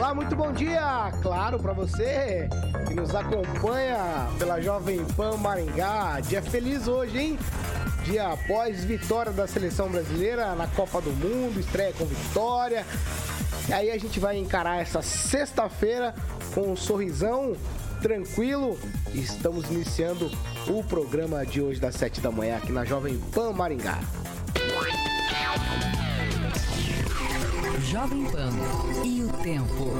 Olá, muito bom dia! Claro, para você que nos acompanha pela Jovem Pan Maringá. Dia feliz hoje, hein? Dia após vitória da seleção brasileira na Copa do Mundo, estreia com vitória. E aí a gente vai encarar essa sexta-feira com um sorrisão tranquilo. Estamos iniciando o programa de hoje das sete da manhã aqui na Jovem Pan Maringá. Jovem Pan e o tempo.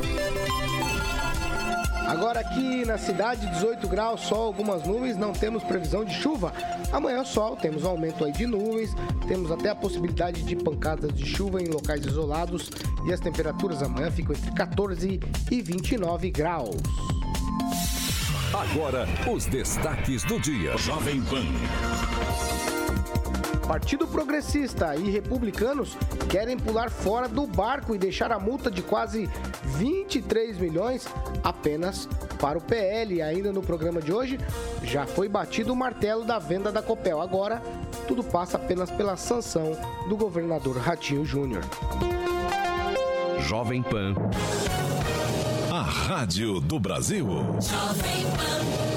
Agora aqui na cidade, 18 graus, sol, algumas nuvens, não temos previsão de chuva. Amanhã sol, temos aumento aí de nuvens, temos até a possibilidade de pancadas de chuva em locais isolados e as temperaturas amanhã ficam entre 14 e 29 graus. Agora, os destaques do dia. Jovem Pan. Partido Progressista e republicanos querem pular fora do barco e deixar a multa de quase 23 milhões apenas para o PL. E ainda no programa de hoje, já foi batido o martelo da venda da Copel. Agora, tudo passa apenas pela sanção do governador Ratinho Júnior. Jovem Pan. A Rádio do Brasil. Jovem Pan.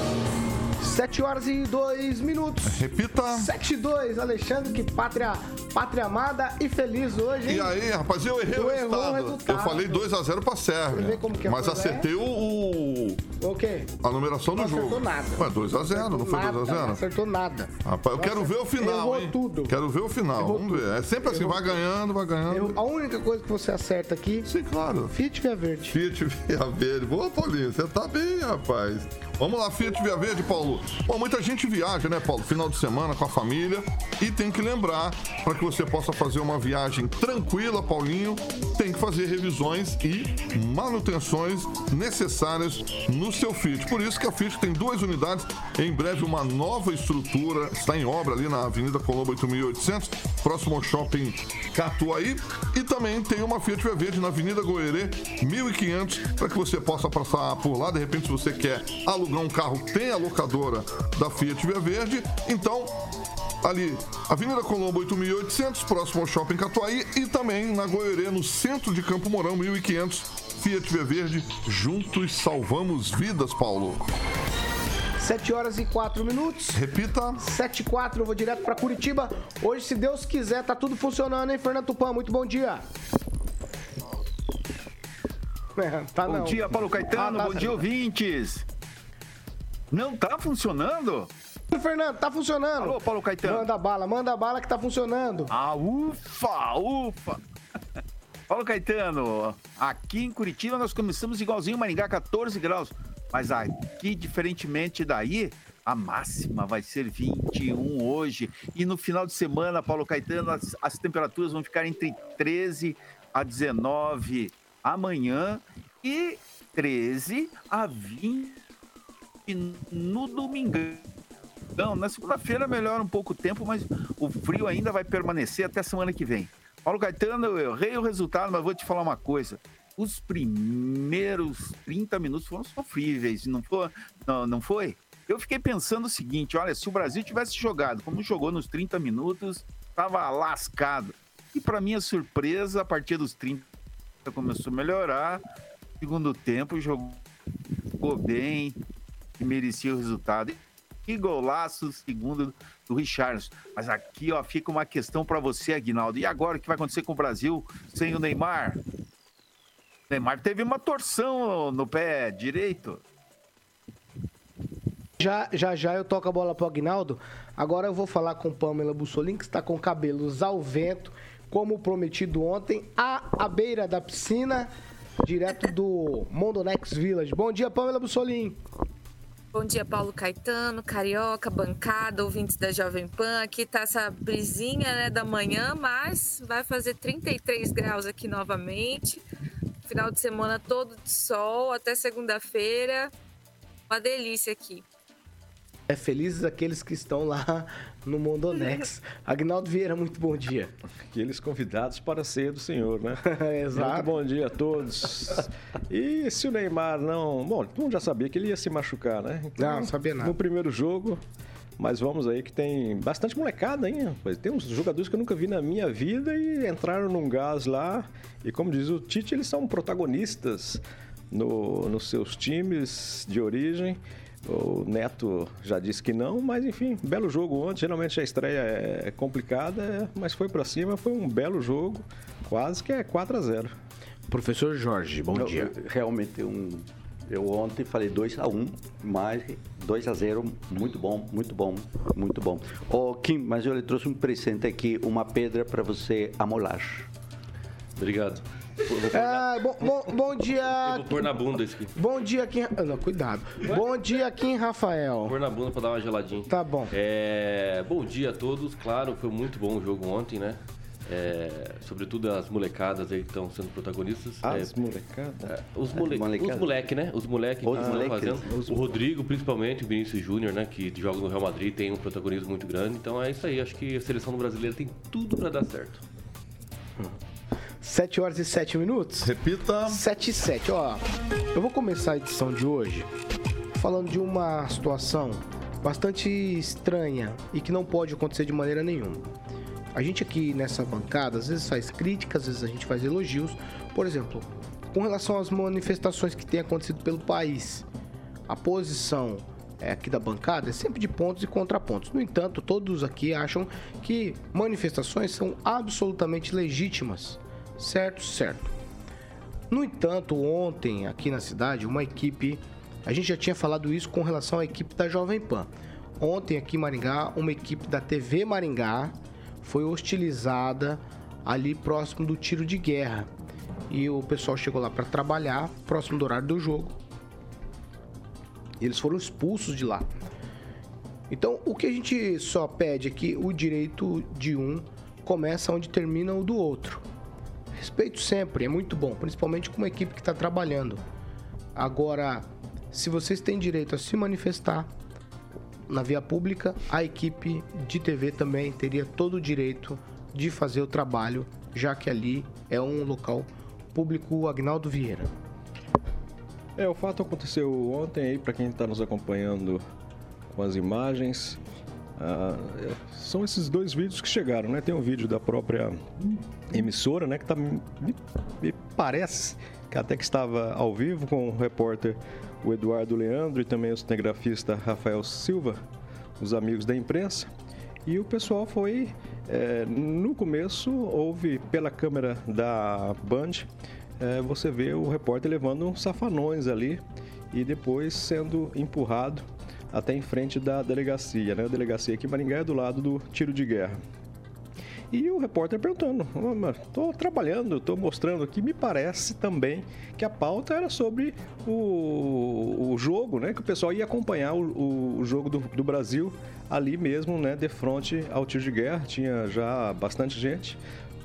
7 horas e 2 minutos. Repita. 7 e 2, Alexandre, que pátria, pátria amada e feliz hoje. Hein? E aí, rapaz, eu errei o errou o resultado. resultado. Eu falei 2x0 pra Você Sérvia. vê como que é Mas acertei o, o- O quê? a numeração Não do jogo. acertou nada. Mas 2x0, não foi Nada, Não 2x0? acertou nada. Rapaz, eu quero ver o final, Errou hein? tudo. Quero ver o final. Errou Vamos ver. É sempre assim, Errou vai ganhando, vai ganhando. Eu- a única coisa que você acerta aqui, Sim, claro. Fiat Via Verde. Fiat Via Verde. Boa, Paulinho. Você tá bem, rapaz. Vamos lá, Fiat Via Verde, Paulo. Bom, muita gente viaja, né, Paulo? Final de semana com a família. E tem que lembrar, para que você possa fazer uma viagem tranquila, Paulinho, tem que fazer revisões e manutenções necessárias no seu Fiat. Por isso que a Fiat tem duas unidades. Em breve, uma nova estrutura está em obra ali na Avenida Colombo 8800, próximo ao shopping Catuaí. E também tem uma Fiat Via Verde na Avenida Goerê 1500, para que você possa passar por lá. De repente, se você quer alugar um carro, tem a locadora da Fiat Via Verde. Então, ali, Avenida Colombo 8800, próximo ao Shopping Catuaí e também na Goiorê, no centro de Campo Mourão 1500. Fiat Via Verde, juntos salvamos vidas, Paulo. 7 horas e 4 minutos. Repita. 7 e 4, eu vou direto pra Curitiba. Hoje, se Deus quiser, tá tudo funcionando, hein, Fernando Tupan? Muito bom dia. É, tá Bom não. dia, Paulo Caetano. Ah, tá. Bom dia, ouvintes. Não tá funcionando? Fernando, tá funcionando. Alô, Paulo Caetano. Manda bala, manda bala que tá funcionando. Ah, ufa, ufa. Paulo Caetano, aqui em Curitiba nós começamos igualzinho Maringá, 14 graus. Mas aqui, diferentemente daí, a máxima vai ser 21 hoje. E no final de semana, Paulo Caetano, as, as temperaturas vão ficar entre 13 a 19 amanhã e 13 a 20 no domingão. Não, na segunda-feira melhora um pouco o tempo, mas o frio ainda vai permanecer até semana que vem. Paulo Caetano, eu errei o resultado, mas vou te falar uma coisa. Os primeiros 30 minutos foram sofríveis, não foi? Não, não foi? Eu fiquei pensando o seguinte: olha, se o Brasil tivesse jogado como jogou nos 30 minutos, estava lascado. E para minha surpresa, a partir dos 30 começou a melhorar. Segundo tempo, jogou bem e merecia o resultado. Que golaço segundo do Richardson. Mas aqui, ó, fica uma questão para você, Aguinaldo. E agora o que vai acontecer com o Brasil sem o Neymar? O Neymar teve uma torção no pé direito. Já, já, já eu toco a bola pro Agnaldo. Agora eu vou falar com Pamela Bussolini, que está com cabelos ao vento, como prometido ontem, à, à beira da piscina, direto do Mondonex Village. Bom dia, Pamela Bussolini. Bom dia, Paulo Caetano, Carioca, bancada, ouvintes da Jovem Pan. Aqui tá essa brisinha né, da manhã, mas vai fazer 33 graus aqui novamente. Final de semana todo de sol até segunda-feira. Uma delícia aqui. É felizes aqueles que estão lá no Mondonex. Agnaldo Vieira, muito bom dia. Aqueles convidados para a ceia do Senhor, né? Exato. Muito bom dia a todos. E se o Neymar não. Bom, todo mundo já sabia que ele ia se machucar, né? Não, não sabia nada. No primeiro jogo. Mas vamos aí que tem bastante molecada, hein? Tem uns jogadores que eu nunca vi na minha vida e entraram num gás lá. E como diz o Tite, eles são protagonistas no, nos seus times de origem. O Neto já disse que não, mas enfim, belo jogo ontem. Geralmente a estreia é complicada, mas foi pra cima, foi um belo jogo, quase que é 4 a 0 Professor Jorge, bom Eu- dia. eu- Realmente, um, eu ontem falei 2 a 1 mas 2 a 0 muito bom, muito bom, muito bom. Ô, Kim, mas eu lhe trouxe um presente aqui, uma pedra para você amolar. Obrigado. Vou, vou Ah, bom, bom, bom eu dia. vou pôr na bunda isso aqui. Bom dia, Kim. ah, Não, cuidado. Bom dia, Kim Rafael. Pôr na bunda pra dar uma geladinha. Tá bom. É, bom dia a todos. Claro, foi muito bom o jogo ontem, né? É, sobretudo as molecadas aí que estão sendo protagonistas. As É, molecadas. é, os, mole... molecada. os moleque, né? Os moleque que Os estão moleques. fazendo. O Rodrigo, principalmente, o Vinícius Júnior, né? Que joga no Real Madrid, tem um protagonismo muito grande. Então é isso aí. Acho que a seleção brasileira tem tudo pra dar certo. 7 horas e 7 minutos. Repita. 7 e 7, ó. Eu vou começar a edição de hoje falando de uma situação bastante estranha e que não pode acontecer de maneira nenhuma. A gente aqui nessa bancada às vezes faz críticas, às vezes a gente faz elogios. Por exemplo, com relação às manifestações que têm acontecido pelo país, a posição é, aqui da bancada é sempre de pontos e contrapontos. No entanto, todos aqui acham que manifestações são absolutamente legítimas. Certo? Certo. No entanto, ontem aqui na cidade, uma equipe, a gente já tinha falado isso com relação à equipe da Jovem Pan. Ontem aqui em Maringá, uma equipe da TV Maringá foi hostilizada ali próximo do tiro de guerra. E o pessoal chegou lá para trabalhar, próximo do horário do jogo. Eles foram expulsos de lá. Então, o que a gente só pede aqui, o direito de um começa onde termina o do outro. Respeito sempre, é muito bom, principalmente com uma equipe que está trabalhando. Agora, se vocês têm direito a se manifestar na via pública, a equipe de TV também teria todo o direito de fazer o trabalho, já que ali é um local público Agnaldo Vieira. É, o fato aconteceu ontem aí, para quem está nos acompanhando com as imagens. Ah, é, são esses dois vídeos que chegaram, né? Tem um vídeo da própria emissora, né? Que tá, me, me parece que até que estava ao vivo com o repórter o Eduardo Leandro e também o cinegrafista Rafael Silva, os amigos da imprensa. E o pessoal foi. é, no começo, houve pela câmera da Band, é, você vê o repórter levando uns safanões ali e depois sendo empurrado até em frente da delegacia. Né? A delegacia aqui em Maringá é do lado do tiro de guerra. E o repórter perguntando, estou trabalhando, estou mostrando aqui, me parece também que a pauta era sobre o, o jogo, né? Que o pessoal ia acompanhar o, o- jogo do, do Brasil ali mesmo, né? De frente ao tiro de guerra, tinha já bastante gente.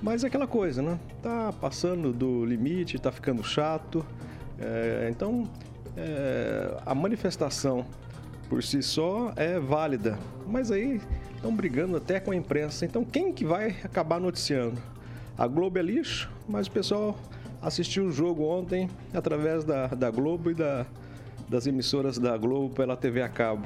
Mas é aquela coisa, né? Tá passando do limite, tá ficando chato. É, então, é, a manifestação por si só é válida, mas aí estão brigando até com a imprensa. Então quem que vai acabar noticiando? A Globo é lixo, mas o pessoal assistiu o jogo ontem através da, da Globo e da- das emissoras da Globo pela TV a cabo.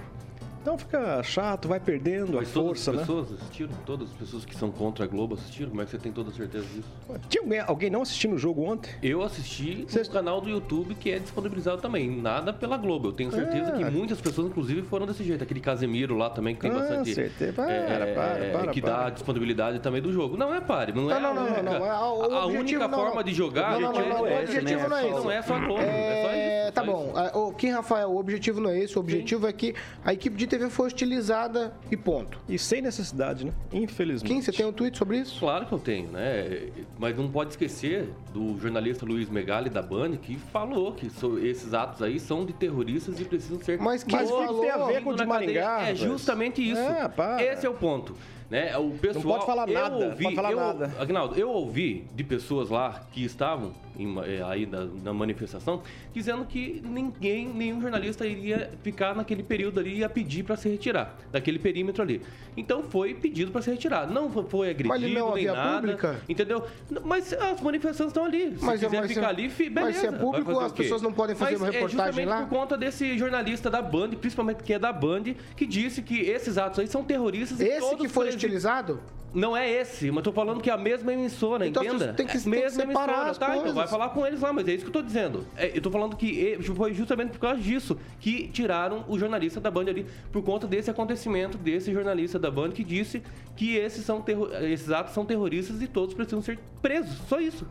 Então fica chato, vai perdendo a Mas todas força, as né? pessoas assistiram? Todas as pessoas que são contra a Globo assistiram? Como é que você tem toda a certeza disso? Tinha alguém, alguém não assistindo o jogo ontem? Eu assisti no canal do YouTube que é disponibilizado também. Nada pela Globo. Eu tenho certeza Ah. que muitas pessoas, inclusive, foram desse jeito. Aquele Casemiro lá também, que tem Ah, bastante. certeza. Para, é, para, é, para, que para. dá disponibilidade também do jogo. Não é pare, não é Não, a não, não, não, não, é a- a única não, forma de jogar. Não, não, não, não, é- o objetivo não é Não é só a Globo, é, só É, isso. tá bom. isso. Ah, O Kim Rafael, o objetivo não é esse. O objetivo é que a equipe de TV foi hostilizada e ponto. E sem necessidade, né? Infelizmente. Kim, você tem um tweet sobre isso? Claro que eu tenho, né? Mas não pode esquecer do jornalista Luiz Megali da Band que falou que so- esses atos aí são de terroristas e precisam ser Mas Mas que que falou? tem a ver com o de. Maringá? É justamente isso. É. Esse é o ponto. Né? O pessoal, Não pode falar eu nada, Ouvi, pode falar eu, nada. Agnaldo, eu ouvi de pessoas lá que estavam em- eh, aí na, na manifestação dizendo que ninguém, nenhum jornalista iria ficar naquele período ali e ia pedir para se retirar daquele perímetro ali. Então foi pedido para se retirar. Não foi agredido Mas não é nem nada, pública? entendeu? Mas as manifestações estão ali. Se Mas é- quiser mas ficar é- ali, fi- mas beleza. se é público, as pessoas não podem fazer Mas uma é reportagem justamente lá? por conta desse jornalista da Band, principalmente que é da Band, que disse que esses atos aí são terroristas. e Esse todos que foi utilizado? Não é esse, mas tô falando que é a mesma emissora, Então, entenda? tem que- É a tem que mesma as tá? Então vai falar com eles lá, mas é isso que eu tô dizendo. É, eu tô falando que foi justamente por causa disso que tiraram o jornalista da Band ali, por conta desse acontecimento, desse jornalista da Band que disse que esses, são terro- esses atos são terroristas e todos precisam ser presos. Só isso.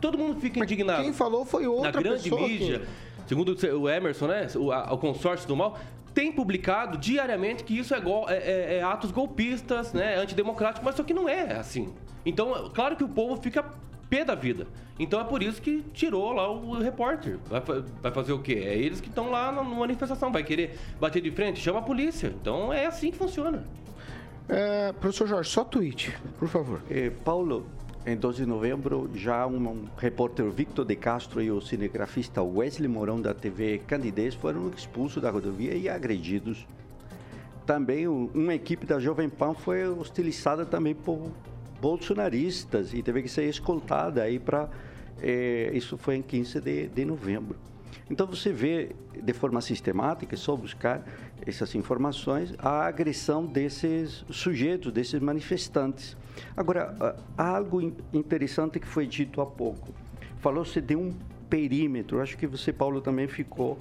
Todo mundo fica indignado. Quem falou foi outra Na grande pessoa. mídia, que- segundo o Emerson, né, o, a- o consórcio do mal, tem publicado diariamente que isso é, gol- é- é- é atos golpistas, né, antidemocráticos, mas só que não é assim. Então, claro que o povo fica pé da vida. Então é por isso que tirou lá o repórter. Vai, vai fazer o quê? É eles que estão lá na manifestação. Vai querer bater de frente? Chama a polícia. Então é assim que funciona. É, professor Jorge, só tweet, por favor. Eh, Paulo, em 12 de novembro, já um, repórter Victor de Castro e o cinegrafista Wesley Mourão da TV Candidez foram expulsos da rodovia e agredidos. Também uma equipe da Jovem Pan foi hostilizada também por bolsonaristas e teve que ser escoltada aí para isso foi em 15 de, de novembro. Então você vê de forma sistemática, é só buscar essas informações, a agressão desses sujeitos, desses manifestantes. Agora, ah, algo in- interessante que foi dito há pouco. Falou-se de um perímetro. Acho que você, Paulo, também ficou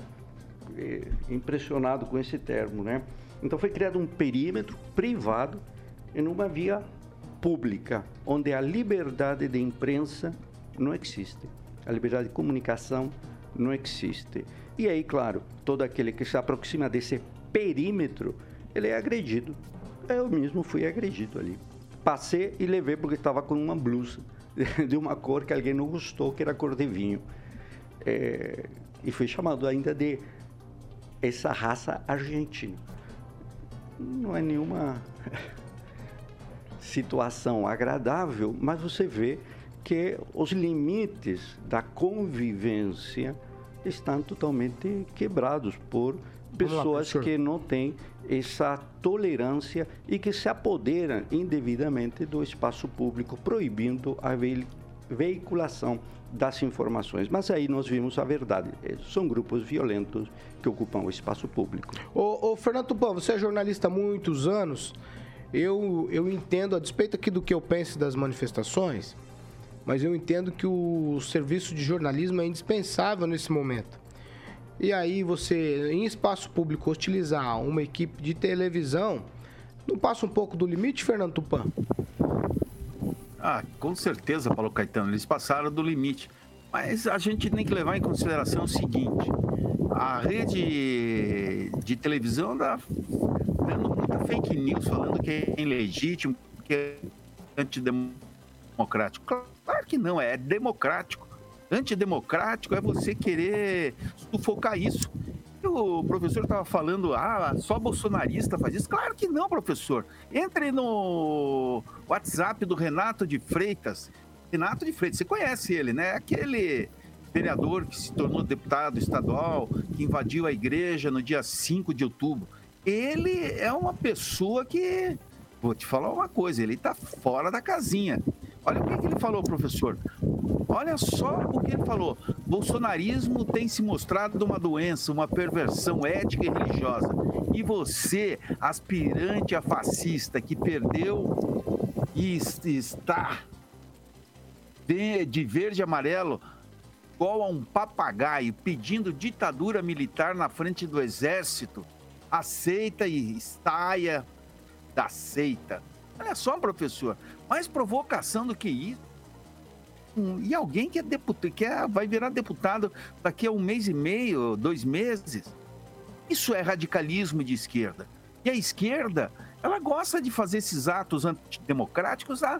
eh, impressionado com esse termo, né? Então foi criado um perímetro privado em uma via pública, onde a liberdade de imprensa não existe, a liberdade de comunicação não existe. E aí, claro, todo aquele que se aproxima desse perímetro, ele é agredido. Eu mesmo fui agredido ali. Passei e levei porque estava com uma blusa de uma cor que alguém não gostou, que era cor de vinho. É, e fui chamado ainda de essa raça argentina. Não é nenhuma situação agradável, mas você vê que os limites da convivência estão totalmente quebrados por lá, pessoas professor. que não têm essa tolerância e que se apoderam indevidamente do espaço público, proibindo a vei- veiculação das informações. Mas aí nós vimos a verdade. Eh, São grupos violentos que ocupam o espaço público. Ô, ô, Fernando Tupan, você é jornalista há muitos anos. Eu, eu entendo, a despeito aqui do que eu penso das manifestações, mas eu entendo que o serviço de jornalismo é indispensável nesse momento. E aí você, em espaço público, hostilizar uma equipe de televisão, não passa um pouco do limite, Fernando Tupan? Ah, com certeza, Paulo Caetano, eles passaram do limite. Mas a gente tem que levar em consideração o seguinte: a rede de televisão anda dando muita fake news, falando que é ilegítimo, que é antidemocrático. Claro que não, é democrático. Antidemocrático é você querer sufocar isso. E O professor estava falando, ah, só bolsonarista faz isso. Claro que não, professor. Entre no WhatsApp do Renato de Freitas. Renato de Freitas, você conhece ele, né? Aquele vereador que se tornou deputado estadual, que invadiu a igreja no dia 5 de outubro. Ele é uma pessoa que, vou te falar uma coisa, ele está fora da casinha. Olha o que, que ele falou, professor. Olha só o que ele falou. Bolsonarismo tem se mostrado uma doença, uma perversão ética e religiosa. E você, aspirante a fascista, que perdeu e es- está de verde e amarelo, igual a um papagaio, pedindo ditadura militar na frente do exército, aceita e saia da seita. Olha só, professor, mais provocação do que isso. Hum, E alguém que é deputado, que é- vai virar deputado daqui a um mês e meio, dois meses. Isso é radicalismo de esquerda. E a esquerda, ela gosta de fazer esses atos antidemocráticos há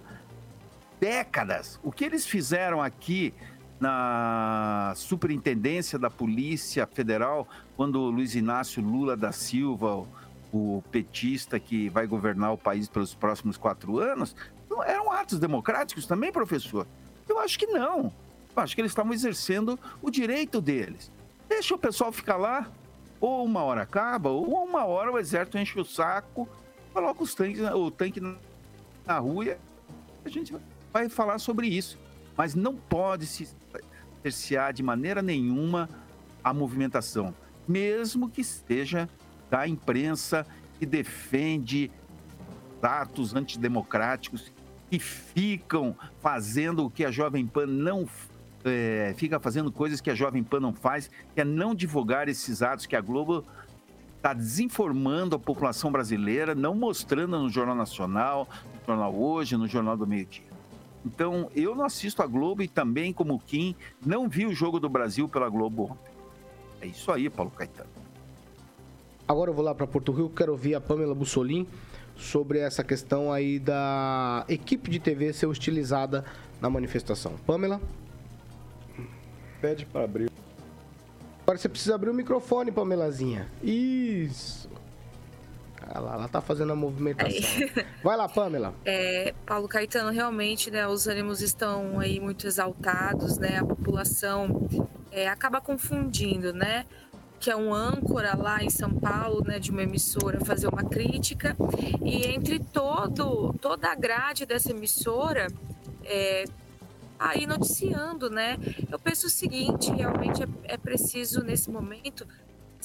décadas. O que eles fizeram aqui na superintendência da Polícia Federal, quando o Luiz Inácio Lula da Silva, o o petista que vai governar o país pelos próximos quatro anos, eram atos democráticos também, professor? Eu acho que não. Eu acho que eles estavam exercendo o direito deles. Deixa o pessoal ficar lá, ou uma hora acaba, ou uma hora o exército enche o saco, coloca os tanques, o tanque na rua e a gente vai falar sobre isso. Mas não pode se cercear de maneira nenhuma a movimentação, mesmo que seja da imprensa que defende atos antidemocráticos que ficam fazendo o que a Jovem Pan não é, fica fazendo coisas que a Jovem Pan não faz, que é não divulgar esses atos que a Globo está desinformando a população brasileira, não mostrando no Jornal Nacional, no Jornal Hoje, no Jornal do Meio Dia. Então, eu não assisto a Globo e também, como o Kim, não vi o Jogo do Brasil pela Globo ontem. É isso aí, Paulo Caetano. Agora eu vou lá para Porto Rico, quero ouvir a Pamela Bussolin sobre essa questão aí da equipe de TV ser hostilizada na manifestação. Pamela? Pede para abrir. Agora você precisa abrir o microfone, Pamelazinha. Isso. Ela, ela tá fazendo a movimentação. Vai lá, Pamela. É, Paulo Caetano, realmente, né, os ânimos estão aí muito exaltados, né? A população é, acaba confundindo, né? Que é um âncora lá em São Paulo, né, de uma emissora, fazer uma crítica. E entre todo, toda a grade dessa emissora, é, aí noticiando, né? Eu penso o seguinte, realmente é, é preciso nesse momento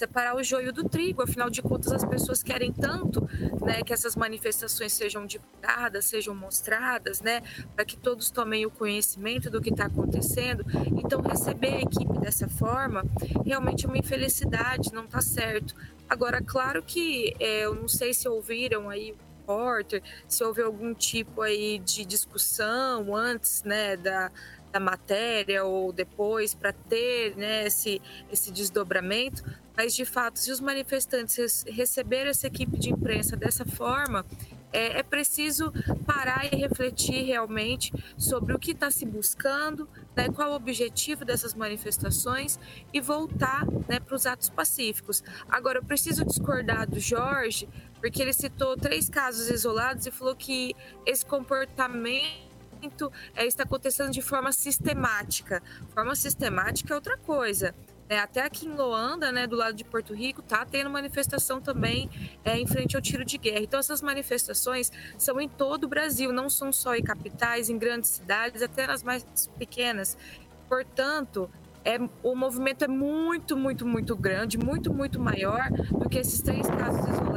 separar o joio do trigo. Afinal de contas, as pessoas querem tanto né, que essas manifestações sejam divulgadas, sejam mostradas, né, para que todos tomem o conhecimento do que está acontecendo. Então, receber a equipe dessa forma realmente é uma infelicidade, não está certo. Agora, claro que é, eu não sei se ouviram aí repórter, se houve algum tipo aí de discussão antes, né, da, da matéria ou depois para ter né, esse, esse desdobramento, mas de fato, se os manifestantes receberem essa equipe de imprensa dessa forma, é, é preciso parar e refletir realmente sobre o que está se buscando, né, qual o objetivo dessas manifestações e voltar né, para os atos pacíficos. Agora, eu preciso discordar do Jorge, porque ele citou três casos isolados e falou que esse comportamento é, está acontecendo de forma sistemática. Forma sistemática é outra coisa. É, até aqui em Loanda, né, do lado de Porto Rico, tá tendo manifestação também é, em frente ao tiro de guerra. Então essas manifestações são em todo o Brasil, não são só em capitais, em grandes cidades, até nas mais pequenas. Portanto, é, o movimento é muito, muito, muito grande, muito, muito maior do que esses três casos isolados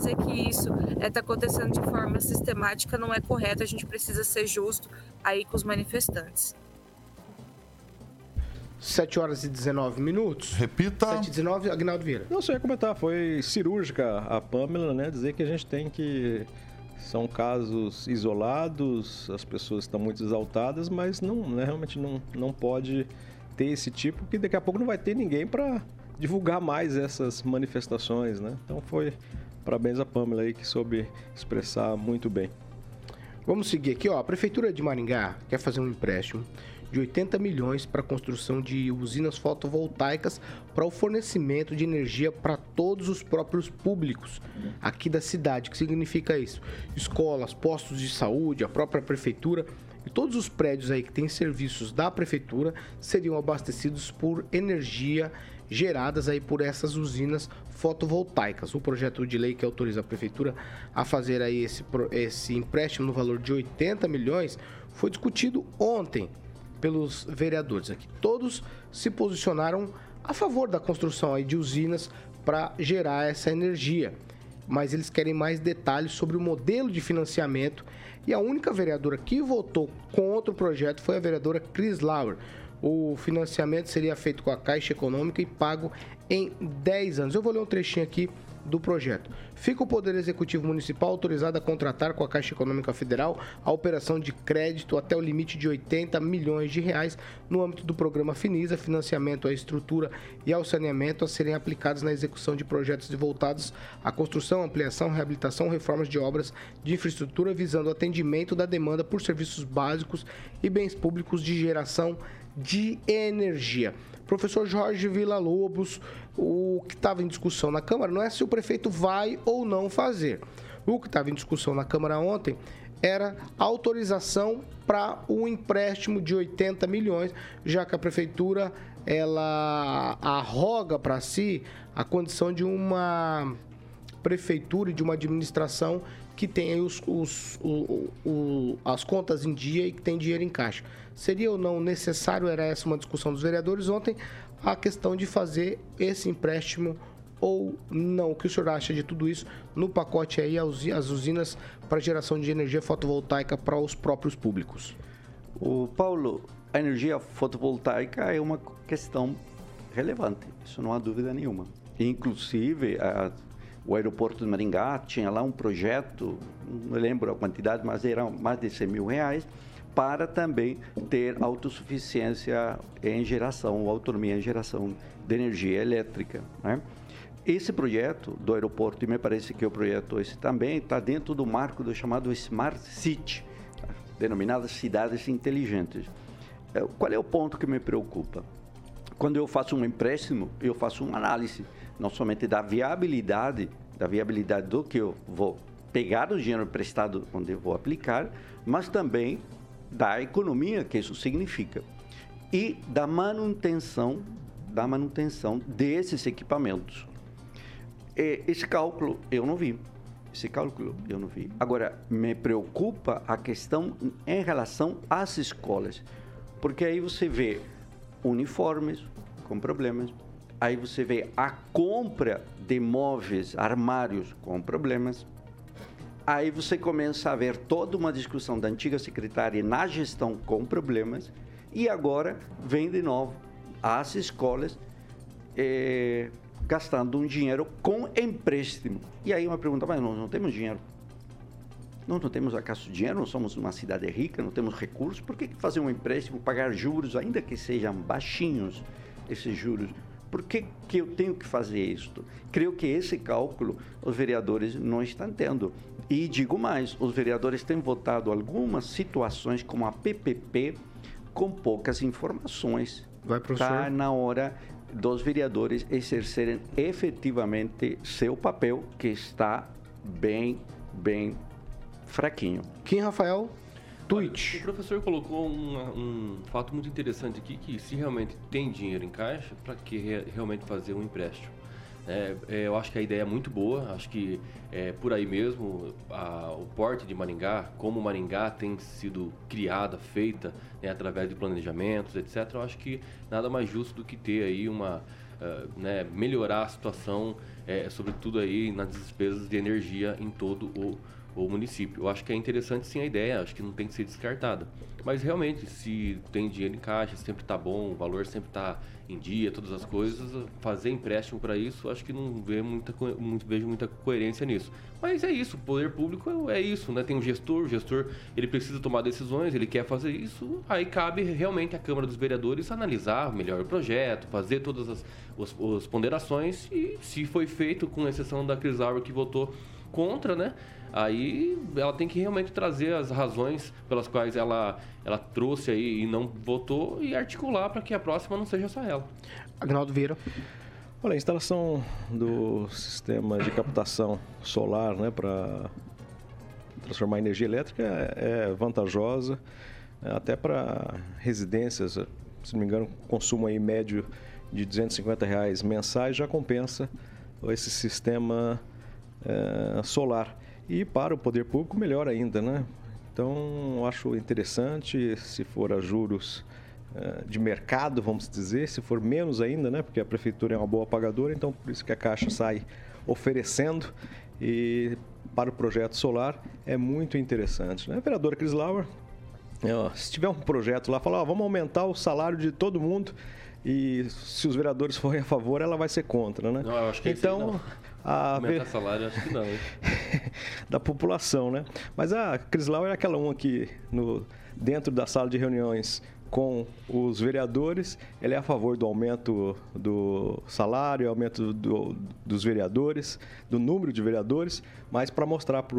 dizer que isso está é, acontecendo de forma sistemática não é correto. A gente precisa ser justo aí com os manifestantes. 7 horas e 19 minutos. Repita. 7 e 19, Agnaldo Vieira. Não, só ia comentar, foi cirúrgica a Pamela, né? Dizer que a gente tem que. São casos isolados, as pessoas estão muito exaltadas, mas não, né, realmente não, não pode ter esse tipo, porque daqui a pouco não vai ter ninguém para divulgar mais essas manifestações, né? Então foi parabéns a Pamela aí que soube expressar muito bem. Vamos seguir aqui, ó. A prefeitura de Maringá quer fazer um empréstimo de 80 milhões para a construção de usinas fotovoltaicas para o fornecimento de energia para todos os próprios públicos aqui da cidade. O que significa isso? Escolas, postos de saúde, a própria prefeitura e todos os prédios aí que têm serviços da prefeitura seriam abastecidos por energia geradas aí por essas usinas fotovoltaicas. O projeto de lei que autoriza a prefeitura a fazer aí esse, esse empréstimo no valor de 80 milhões foi discutido ontem pelos vereadores aqui. Todos se posicionaram a favor da construção aí de usinas para gerar essa energia, mas eles querem mais detalhes sobre o modelo de financiamento e a única vereadora que votou contra o projeto foi a vereadora Chris Lauer. O financiamento seria feito com a Caixa Econômica e pago em 10 anos. Eu vou ler um trechinho aqui do projeto. Fica o Poder Executivo Municipal autorizado a contratar com a Caixa Econômica Federal a operação de crédito até o limite de 80 milhões de reais no âmbito do programa Finisa, financiamento à estrutura e ao saneamento a serem aplicados na execução de projetos voltados à construção, ampliação, reabilitação, reformas de obras de infraestrutura visando o atendimento da demanda por serviços básicos e bens públicos de geração de energia. Professor Jorge Vila Lobos, o que estava em discussão na Câmara não é se o prefeito vai ou não fazer. O que estava em discussão na Câmara ontem era autorização para um empréstimo de 80 milhões, já que a prefeitura ela arroga para si a condição de uma prefeitura e de uma administração que tem os, os, o, o, as contas em dia e que tem dinheiro em caixa. Seria ou não necessário, era essa uma discussão dos vereadores ontem, a questão de fazer esse empréstimo ou não? O que o senhor acha de tudo isso no pacote aí, as usinas para geração de energia fotovoltaica para os próprios públicos? O Paulo, a energia fotovoltaica é uma questão relevante, isso não há dúvida nenhuma. Inclusive, a, o aeroporto de Maringá tinha lá um projeto, não lembro a quantidade, mas eram mais de 100 mil reais, para também ter autossuficiência em geração, autonomia em geração de energia elétrica. Né? Esse projeto do aeroporto, e me parece que o projeto esse também está dentro do marco do chamado Smart City, denominadas cidades inteligentes. É, qual é o ponto que me preocupa? Quando eu faço um empréstimo, eu faço uma análise não somente da viabilidade, da viabilidade do que eu vou pegar o dinheiro emprestado onde eu vou aplicar, mas também da economia que isso significa e da manutenção da manutenção desses equipamentos. Esse cálculo eu não vi. Esse cálculo eu não vi. Agora, me preocupa a questão em relação às escolas. Porque aí você vê uniformes com problemas, aí você vê a compra de móveis, armários com problemas. Aí você começa a ver toda uma discussão da antiga secretária na gestão com problemas. E agora vem de novo as escolas eh, gastando um dinheiro com empréstimo. E aí uma pergunta, mas nós não temos dinheiro. Nós não temos acaso dinheiro, não somos uma cidade rica, não temos recursos. Por que fazer um empréstimo, pagar juros, ainda que sejam baixinhos esses juros? Por que, que eu tenho que fazer isto? Creio que esse cálculo os vereadores não estão tendo. E digo mais, os vereadores têm votado algumas situações como a PPP com poucas informações. Vai, professor. Está na hora dos vereadores exercerem efetivamente seu papel, que está bem, bem fraquinho. Quem, Rafael? O professor colocou um, um, fato muito interessante aqui, que se realmente tem dinheiro em caixa, para que re, realmente fazer um empréstimo? É, é, eu acho que a ideia é muito boa, acho que é, por aí mesmo a, o porte de Maringá, como Maringá tem sido criada, feita né, através de planejamentos, etc., eu acho que nada mais justo do que ter aí uma, uh, né, melhorar a situação, é, sobretudo aí nas despesas de energia em todo o o município. Eu acho que é interessante sim a ideia, acho que não tem que ser descartada. Mas realmente, se tem dinheiro em caixa, sempre está bom, o valor sempre está em dia, todas as coisas, fazer empréstimo para isso, acho que não vê muita, muito, vejo muita coerência nisso. Mas é isso, o poder público é isso, né? Tem um gestor, o gestor ele precisa tomar decisões, ele quer fazer isso, aí cabe realmente à Câmara dos Vereadores analisar melhor o projeto, fazer todas as, as, as ponderações e se foi feito, com exceção da Cris que votou contra, né? Aí ela tem que realmente trazer as razões pelas quais ela, ela trouxe aí e não votou e articular para que a próxima não seja só ela. Agnaldo Vieira. Olha, a instalação do sistema de captação solar né, para transformar energia elétrica é, é vantajosa, é, até para residências, se não me engano, consumo aí médio de 250 reais mensais já compensa esse sistema é, solar. E para o poder público, melhor ainda, né? Então, acho interessante, se for a juros uh, de mercado, vamos dizer, se for menos ainda, né? Porque a prefeitura é uma boa pagadora, então por isso que a Caixa sai oferecendo. E para o projeto solar é muito interessante. Né? A vereadora Cris Lauer, é, se tiver um projeto lá, falar, vamos aumentar o salário de todo mundo e se os vereadores forem a favor, ela vai ser contra, né? Não, eu acho que então, a Aumentar salário, acho que não. da população, né? Mas a Cris Lau é aquela uma que no, dentro da sala de reuniões com os vereadores, ele é a favor do aumento do salário, aumento do, dos vereadores, do número de vereadores, mas para mostrar para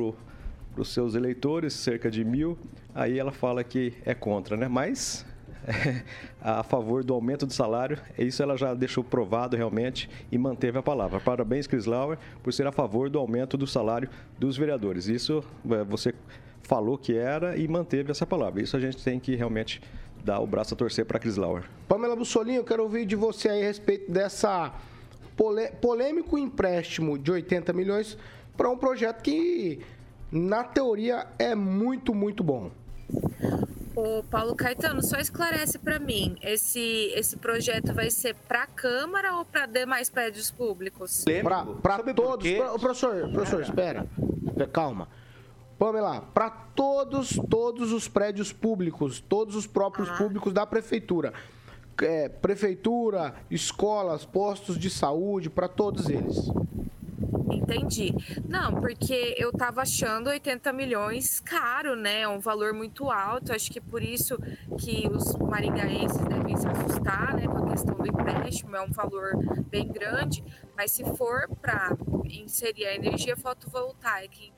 os seus eleitores, cerca de mil, aí ela fala que é contra, né? Mas a favor do aumento do salário. Isso ela já deixou provado realmente e manteve a palavra. Parabéns, Chris Lauer, por ser a favor do aumento do salário dos vereadores. Isso é, você falou que era e manteve essa palavra. Isso a gente tem que realmente dar o braço a torcer para Chris Lauer. Pamela Bussolinho, eu quero ouvir de você aí a respeito dessa polêmico empréstimo de 80 milhões para um projeto que, na teoria, é muito, muito bom. O Paulo Caetano, só esclarece para mim, esse, esse projeto vai ser para a Câmara ou para demais prédios públicos? Para todos. Pra, professor, professor, espera. Calma. Pamela, para todos, todos os prédios públicos, todos os próprios ah. públicos da prefeitura. É, prefeitura, escolas, postos de saúde, para todos eles. Entendi. Não, porque eu tava achando 80 milhões caro, né? É um valor muito alto. Acho que é por isso que os maringaenses devem se assustar, né? Com a questão do empréstimo, é um valor bem grande. Mas se for para inserir a energia fotovoltaica em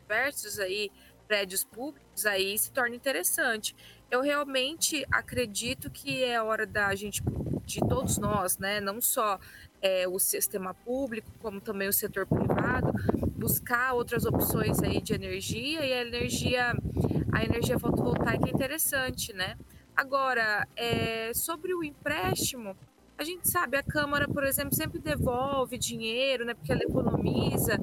diversos aí prédios públicos, aí se torna interessante. Eu realmente acredito que é hora da gente, de todos nós, né? Não só é, o sistema público, como também o setor privado, buscar outras opções aí de energia e a energia, a energia fotovoltaica é interessante, né? Agora, é, sobre o empréstimo, a gente sabe, a Câmara, por exemplo, sempre devolve dinheiro, né? Porque ela economiza.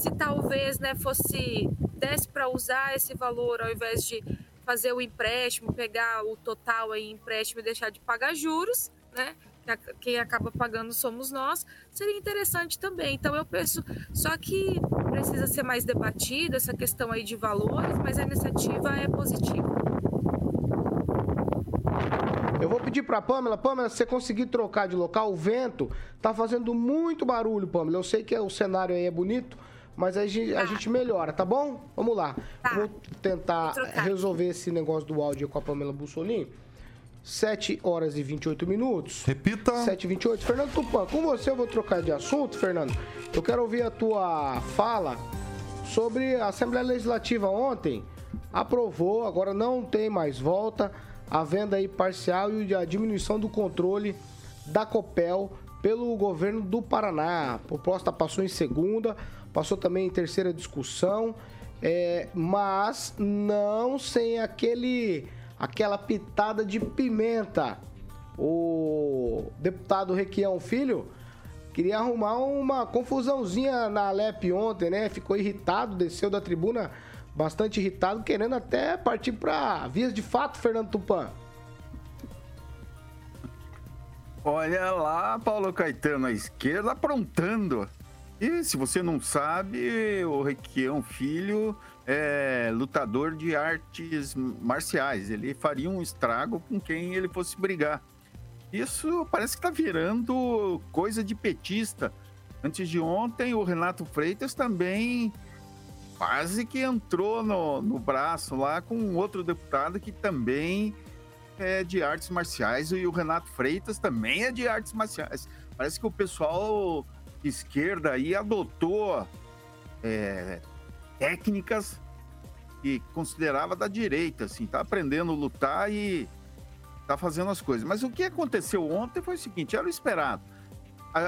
Se talvez, né, fosse desse para usar esse valor ao invés de fazer o empréstimo, pegar o total aí empréstimo e deixar de pagar juros, né? quem acaba pagando somos nós, seria interessante também. Então eu penso, só que precisa ser mais debatido essa questão aí de valores, mas a iniciativa é positiva. Eu vou pedir para Pamela, Pamela, se você conseguir trocar de local, o vento tá fazendo muito barulho, Pamela. Eu sei que o cenário aí é bonito, mas a gente, tá. a gente melhora, tá bom? Vamos lá. Tá. Vou tentar vou resolver esse negócio do áudio com a Pamela Bussolini. 7 horas e 28 minutos. Repita. 7 e 28. Fernando Tupan, com você eu vou trocar de assunto, Fernando. Eu quero ouvir a tua fala sobre a Assembleia Legislativa ontem. Aprovou, agora não tem mais volta, a venda aí parcial e a diminuição do controle da Copel pelo governo do Paraná. A proposta passou em segunda, passou também em terceira discussão, é, mas não sem aquele aquela pitada de pimenta. O deputado Requião Filho queria arrumar uma confusãozinha na Alep ontem, né? Ficou irritado, desceu da tribuna bastante irritado, querendo até partir para vias de fato, Fernando Tupan. Olha lá, Paulo Caetano, à esquerda aprontando. E se você não sabe, o Requião Filho é, lutador de artes marciais. Ele faria um estrago com quem ele fosse brigar. Isso parece que está virando coisa de petista. Antes de ontem, o Renato Freitas também quase que entrou no, no braço lá com outro deputado que também é de artes marciais e o Renato Freitas também é de artes marciais. Parece que o pessoal esquerda aí adotou é, técnicas que considerava da direita, assim, tá aprendendo a lutar e tá fazendo as coisas. Mas o que aconteceu ontem foi o seguinte, era o esperado.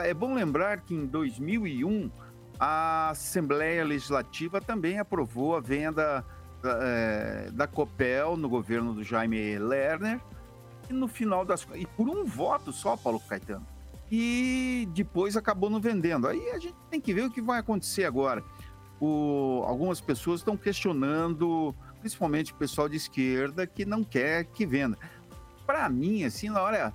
É bom lembrar que em 2001 a Assembleia Legislativa também aprovou a venda da, é, da Copel no governo do Jaime Lerner e no final das e por um voto só, Paulo Caetano. E depois acabou não vendendo. Aí a gente tem que ver o que vai acontecer agora o, algumas pessoas estão questionando, principalmente o pessoal de esquerda, que não quer que venda. Para mim, assim, na hora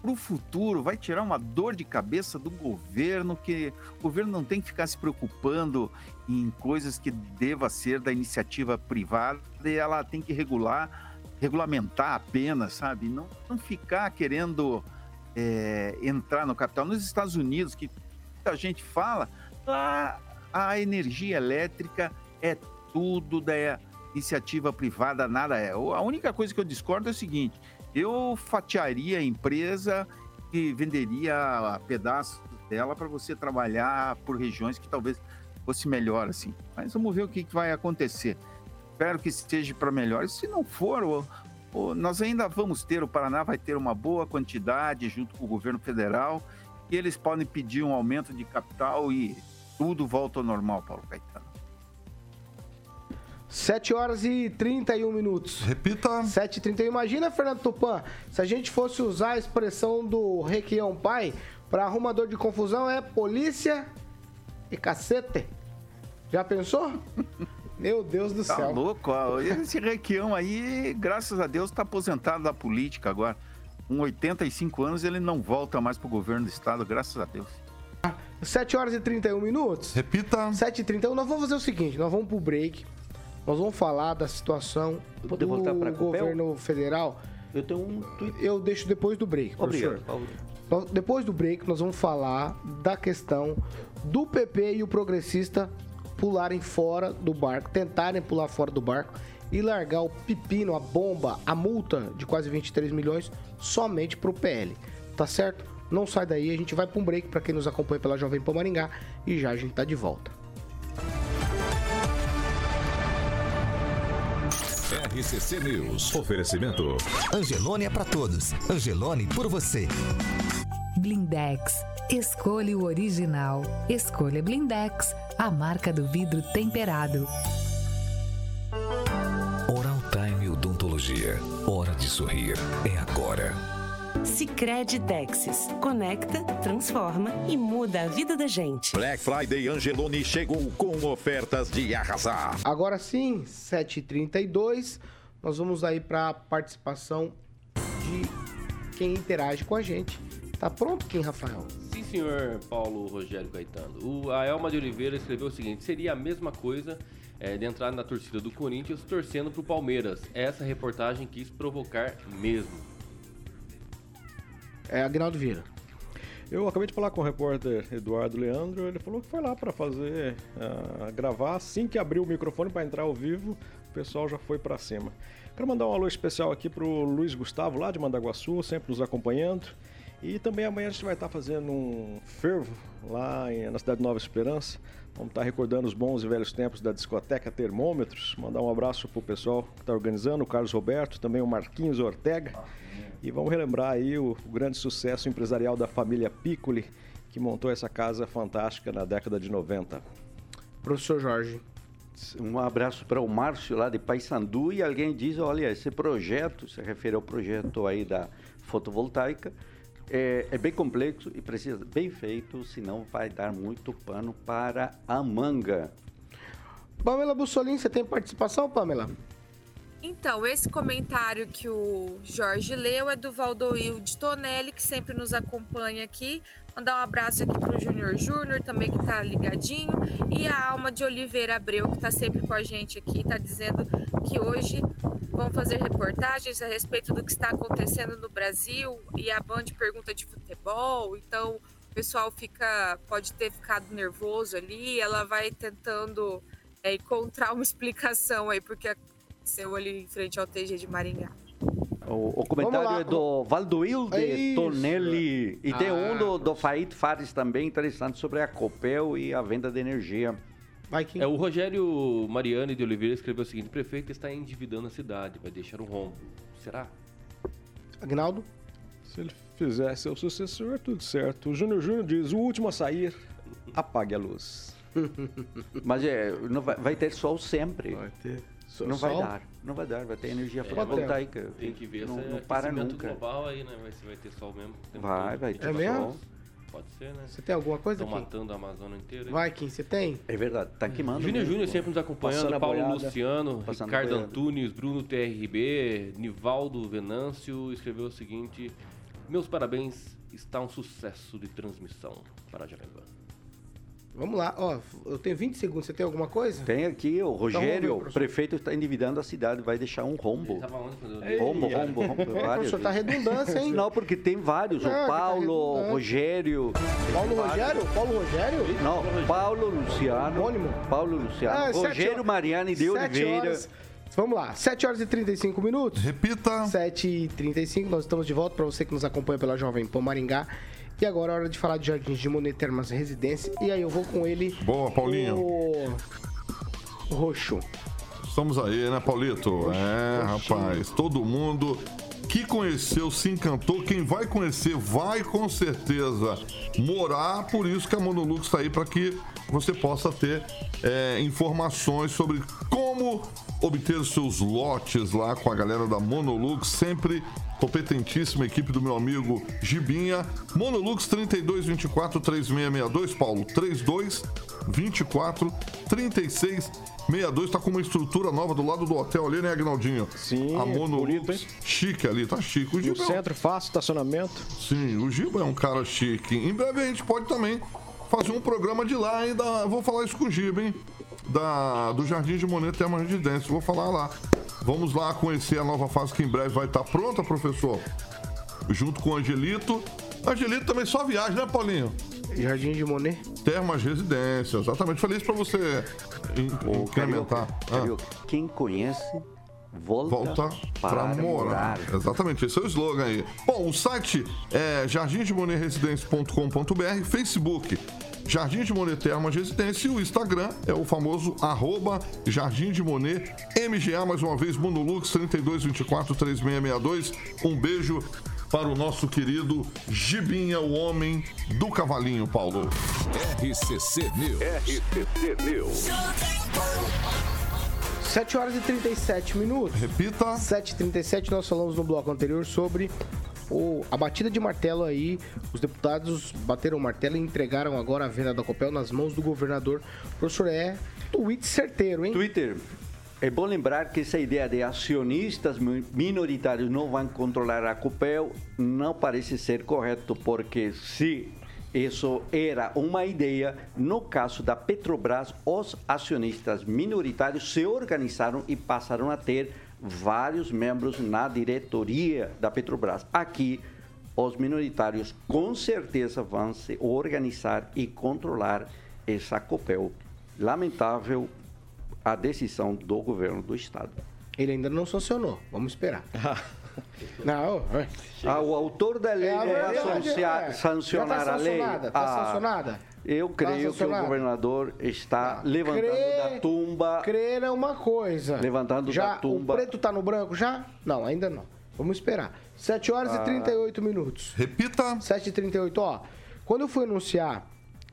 para o futuro, vai tirar uma dor de cabeça do governo, que o governo não tem que ficar se preocupando em coisas que deva ser da iniciativa privada, e ela tem que regular, regulamentar apenas, sabe? Não, não ficar querendo é, entrar no capital. Nos Estados Unidos, que a gente fala, lá a energia elétrica é tudo da iniciativa privada, nada é. A única coisa que eu discordo é o seguinte: eu fatiaria a empresa e venderia pedaços dela para você trabalhar por regiões que talvez fosse melhor assim. Mas vamos ver o que, vai acontecer. Espero que esteja para melhor. Se não for, nós ainda vamos ter, o Paraná vai ter uma boa quantidade junto com o governo federal, e eles podem pedir um aumento de capital e tudo volta ao normal, Paulo Caetano. 7 horas e 31 minutos. Repita. 7 e 31 Imagina, Fernando Tupan, se a gente fosse usar a expressão do Requião Pai para arrumador de confusão é polícia e cacete. Já pensou? Meu Deus do Tá céu. louco? ó. Esse Requião aí, graças a Deus, está aposentado da política agora. Com 85 anos, ele não volta mais pro governo do estado, graças a Deus. 7 horas e 31 minutos. Repita. 7 e 31 Nós vamos fazer o seguinte: nós vamos pro break. Nós vamos falar da situação Pode do voltar pra Copel? governo federal. Eu tenho um tweet. Eu deixo depois do break. Obrigado, Depois do break, nós vamos falar da questão do PP e o progressista pularem fora do barco, tentarem pular fora do barco e largar o pepino, a bomba, a multa de quase 23 milhões somente pro PL. Tá certo? Não sai daí, a gente vai para um break para quem nos acompanha pela Jovem Pan Maringá e já a gente tá de volta. RCC News. Oferecimento. Angelone é pra todos. Angelone por você. Blindex. Escolha o original. Escolha Blindex, a marca do vidro temperado. Oral Time Odontologia. Hora de sorrir. É agora. Sicredi Texas. Conecta, transforma e muda a vida da gente. Black Friday Angeloni chegou com ofertas de arrasar. Agora sim, 7h32, nós vamos aí para a participação de quem interage com a gente. Tá pronto, quem, Rafael? Senhor Paulo Rogério Caetano. O, a Elma de Oliveira escreveu o seguinte: seria a mesma coisa é, de entrar na torcida do Corinthians torcendo pro Palmeiras. Essa reportagem quis provocar mesmo. É Agnaldo Vieira. Eu acabei de falar com o repórter Eduardo Leandro, ele falou que foi lá para fazer, ah, gravar, assim que abriu o microfone para entrar ao vivo, o pessoal já foi para cima. Quero mandar um alô especial aqui pro Luiz Gustavo, lá de Mandaguaçu, sempre nos acompanhando. E também amanhã a gente vai estar fazendo um fervo lá em- na cidade de Nova Esperança. Vamos estar recordando os bons e velhos tempos da discoteca Termômetros. Mandar um abraço pro pessoal que está organizando, o Carlos Roberto, também o Marquinhos Ortega. E vamos relembrar aí o, o grande sucesso empresarial da família Piccoli, que montou essa casa fantástica na década de 90. Professor Jorge. Um abraço para o Márcio lá de Paysandu e alguém diz, olha, esse projeto, se refere ao projeto aí da fotovoltaica, é, é bem complexo e precisa ser bem feito, senão vai dar muito pano para a manga. Pamela Bussolini, você tem participação, Pamela? Então, esse comentário que o Jorge leu é do Valdoil de Tonelli, que sempre nos acompanha aqui. Mandar um abraço aqui pro Júnior Júnior, também que tá ligadinho. E a Alma de Oliveira Abreu, que tá sempre com a gente aqui, tá dizendo que hoje vão fazer reportagens a respeito do que está acontecendo no Brasil. E a Band pergunta de futebol, então o pessoal fica pode ter ficado nervoso ali. Ela vai tentando é, encontrar uma explicação aí, porque aconteceu ali em frente ao TG de Maringá. O, o comentário é do Valdoil de Isso. Tonelli. E tem Ah, um do, do Faid Fares também interessante sobre a Copel e a venda de energia. É, o Rogério Mariani de Oliveira escreveu o seguinte: o prefeito está endividando a cidade, vai deixar um rombo. Será? Agnaldo? Se ele fizer seu sucessor, tudo certo. O Júnior Júnior diz: o último a sair, apague a luz. Mas é, não vai, vai ter sol sempre. Vai ter. Não vai dar. Não vai dar, vai ter energia É, fotovoltaica. Tem que ver não, esse não para nunca. global aí, né? Vai, se vai ter sol mesmo. Vai, todo. vai ter É mesmo? sol. Pode ser, né? Você tem alguma coisa, Estão matando a Amazônia inteira. Vai, Kim, você tem? É verdade, tá queimando. Júnior mesmo. Júnior sempre nos acompanhando, Passando Paulo boiada. Luciano, Ricardo. Antunes, Bruno TRB, Nivaldo Venâncio escreveu o seguinte: Meus parabéns, está um sucesso de transmissão para a Jovem Pan. Vamos lá, ó, eu tenho 20 segundos, você tem alguma coisa? Tem aqui o Rogério, vamos ver, o prefeito está endividando a cidade, vai deixar um rombo. Eu Rombo, rombo, rombo. Professor, tá vezes. redundância, hein? Não, porque tem vários. Não, que o tá Paulo, o redundante. Rogério. Paulo Rogério? Paulo Rogério? Não, Paulo Luciano. Homônimo? Paulo Luciano. Ah, Rogério horas- Mariani de Oliveira. horas- Vamos lá, 7 horas e 35 minutos. Repita. 7 e 35 nós estamos de volta para você que nos acompanha pela Jovem Pan Maringá. E agora é hora de falar de Jardins de Monet Termas Residência. E aí eu vou com ele. Boa, Paulinho. O, Roxo. Estamos aí, né, Paulito? É, rapaz, todo mundo que conheceu se encantou. Quem vai conhecer vai com certeza morar. Por isso que a Monolux está aí para que você possa ter é, informações sobre como obter os seus lotes lá com a galera da Monolux, sempre competentíssima equipe do meu amigo Gibinha. Monolux 3224 3662, Paulo, 3224 3662, tá com uma estrutura nova do lado do hotel ali, né, Agnaldinho? Sim, a bonito, Monolux, hein? chique ali, tá chique. O Giba é um- centro, fácil estacionamento. Sim, o Giba é um cara chique. Em breve a gente pode também fazer um programa de lá ainda. Vou falar isso com o Giba, hein? Da, do Jardim de Monet Termas Residência. Vou falar lá. Vamos lá conhecer a nova fase que em breve vai estar pronta, professor. Junto com o Angelito. Angelito também só viagem, né, Paulinho? Jardim de Monet. Termas Residência, exatamente. Falei isso pra você in- incrementar. Ah. Carioca, Quem conhece, volta, Volta pra morar. Exatamente, esse é o slogan aí. Bom, o site é jardimdemonerresidência.com.br, Facebook Jardim de Monet Termas Residência e o Instagram é o famoso arroba Jardim de Monet MGA, mais uma vez, Monolux 32243662. Um beijo para o nosso querido Gibinha, o homem do cavalinho, Paulo. RCC News. RCC News. 7 horas e 37 minutos. Repita. 7h37, nós falamos no bloco anterior sobre a batida de martelo aí. Os deputados bateram o martelo e entregaram agora a venda da Copel nas mãos do governador. Professor, é tweet certeiro, hein? Twitter. É bom lembrar que essa ideia de acionistas mi- minoritários não vão controlar a Copel não parece ser correto, porque se isso era uma ideia, no caso da Petrobras, os acionistas minoritários se organizaram e passaram a ter vários membros na diretoria da Petrobras. Aqui, os minoritários com certeza vão se organizar e controlar essa Copel. Lamentável a decisão do governo do estado. Ele ainda não sancionou, vamos esperar. não, é. Ah, o autor da lei É vai verdade, sancionar, é. sancionar Já tá a lei. sancionada, tá Ah, sancionada? Eu creio que o governador está levantando Crer- da tumba. Crer é uma coisa. Levantando já, da tumba. O preto tá no branco já? Não, ainda não. Vamos esperar. 7 horas Ah. e 38 minutos. Repita. 7 e 38 ó. Quando eu fui anunciar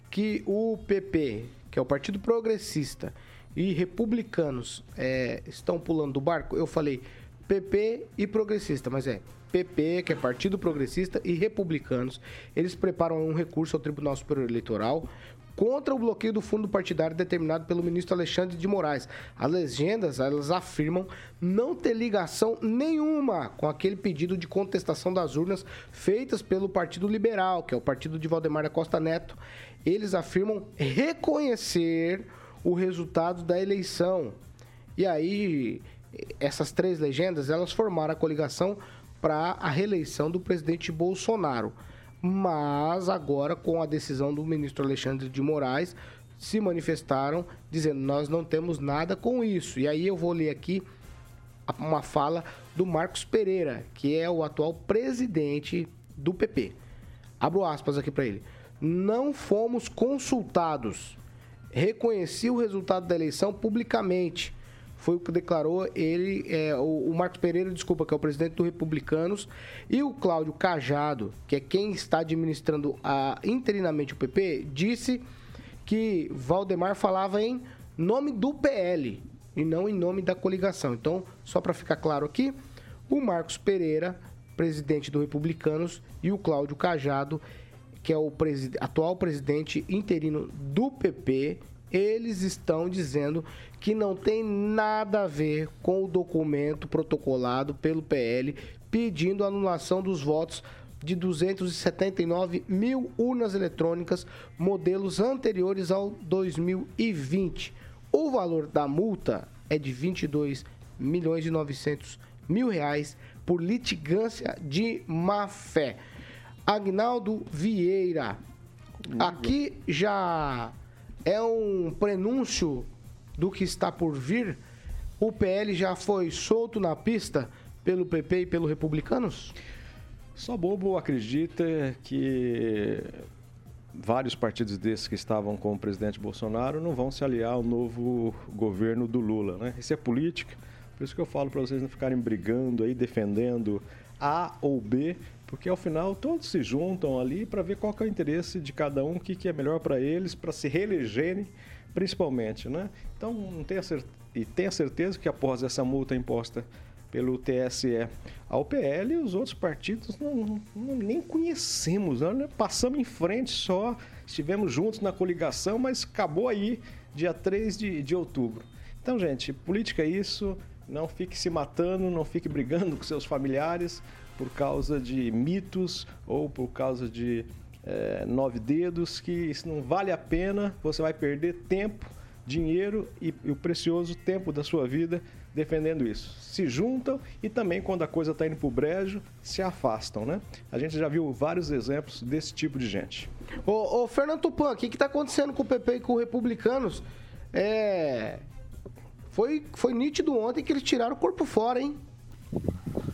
que o PP, que é o Partido Progressista, e republicanos é, estão pulando do barco, eu falei PP e progressista, mas é PP, que é Partido Progressista, e republicanos. Eles preparam um recurso ao Tribunal Superior Eleitoral contra o bloqueio do fundo partidário determinado pelo ministro Alexandre de Moraes. As legendas, elas afirmam não ter ligação nenhuma com aquele pedido de contestação das urnas feitas pelo Partido Liberal, que é o partido de Valdemar Costa Neto. Eles afirmam reconhecer o resultado da eleição. E aí, essas três legendas, elas formaram a coligação para a reeleição do presidente Bolsonaro. Mas agora, com a decisão do ministro Alexandre de Moraes, se manifestaram dizendo: nós não temos nada com isso. E aí eu vou ler aqui uma fala do Marcos Pereira, que é o atual presidente do PP. Abro aspas aqui para ele. Não fomos consultados. Reconheci o resultado da eleição publicamente. Foi o que declarou ele, é, o, o Marcos Pereira, desculpa, que é o presidente do Republicanos, e o Cláudio Cajado, que é quem está administrando a, interinamente o PP, disse que Valdemar falava em nome do PL e não em nome da coligação. Então, só para ficar claro aqui, o Marcos Pereira, presidente do Republicanos, e o Cláudio Cajado, que é o atual presidente interino do PP, eles estão dizendo que não tem nada a ver com o documento protocolado pelo PL pedindo anulação dos votos de 279 mil urnas eletrônicas, modelos anteriores ao 2020. O valor da multa é de 22 milhões e 900 mil reais por litigância de má fé. Agnaldo Vieira, aqui já é um prenúncio do que está por vir. O PL já foi solto na pista pelo PP e pelo Republicanos? Só bobo acredita que vários partidos desses que estavam com o presidente Bolsonaro não vão se aliar ao novo governo do Lula, né? Isso é política. Por isso que eu falo para vocês não ficarem brigando aí, defendendo A ou B, porque ao final todos se juntam ali para ver qual é o interesse de cada um, o que, que é melhor para eles, para se reelegerem, principalmente, né? Então, não tenha certeza, e tenha certeza que após essa multa imposta pelo TSE ao PL, os outros partidos não, não- nem conhecemos, né? passamos em frente só, estivemos juntos na coligação, mas acabou aí dia 3 de, de outubro. Então, gente, política é isso, não fique se matando, não fique brigando com seus familiares por causa de mitos ou por causa de eh, nove dedos, que isso não vale a pena, você vai perder tempo, dinheiro e, e o precioso tempo da sua vida defendendo isso. Se juntam e também, quando a coisa está indo para o brejo, se afastam, né? A gente já viu vários exemplos desse tipo de gente. Ô, ô, Fernando Tupan, o que está acontecendo com o PP e com os republicanos? É. Foi, foi nítido ontem que eles tiraram o corpo fora, hein?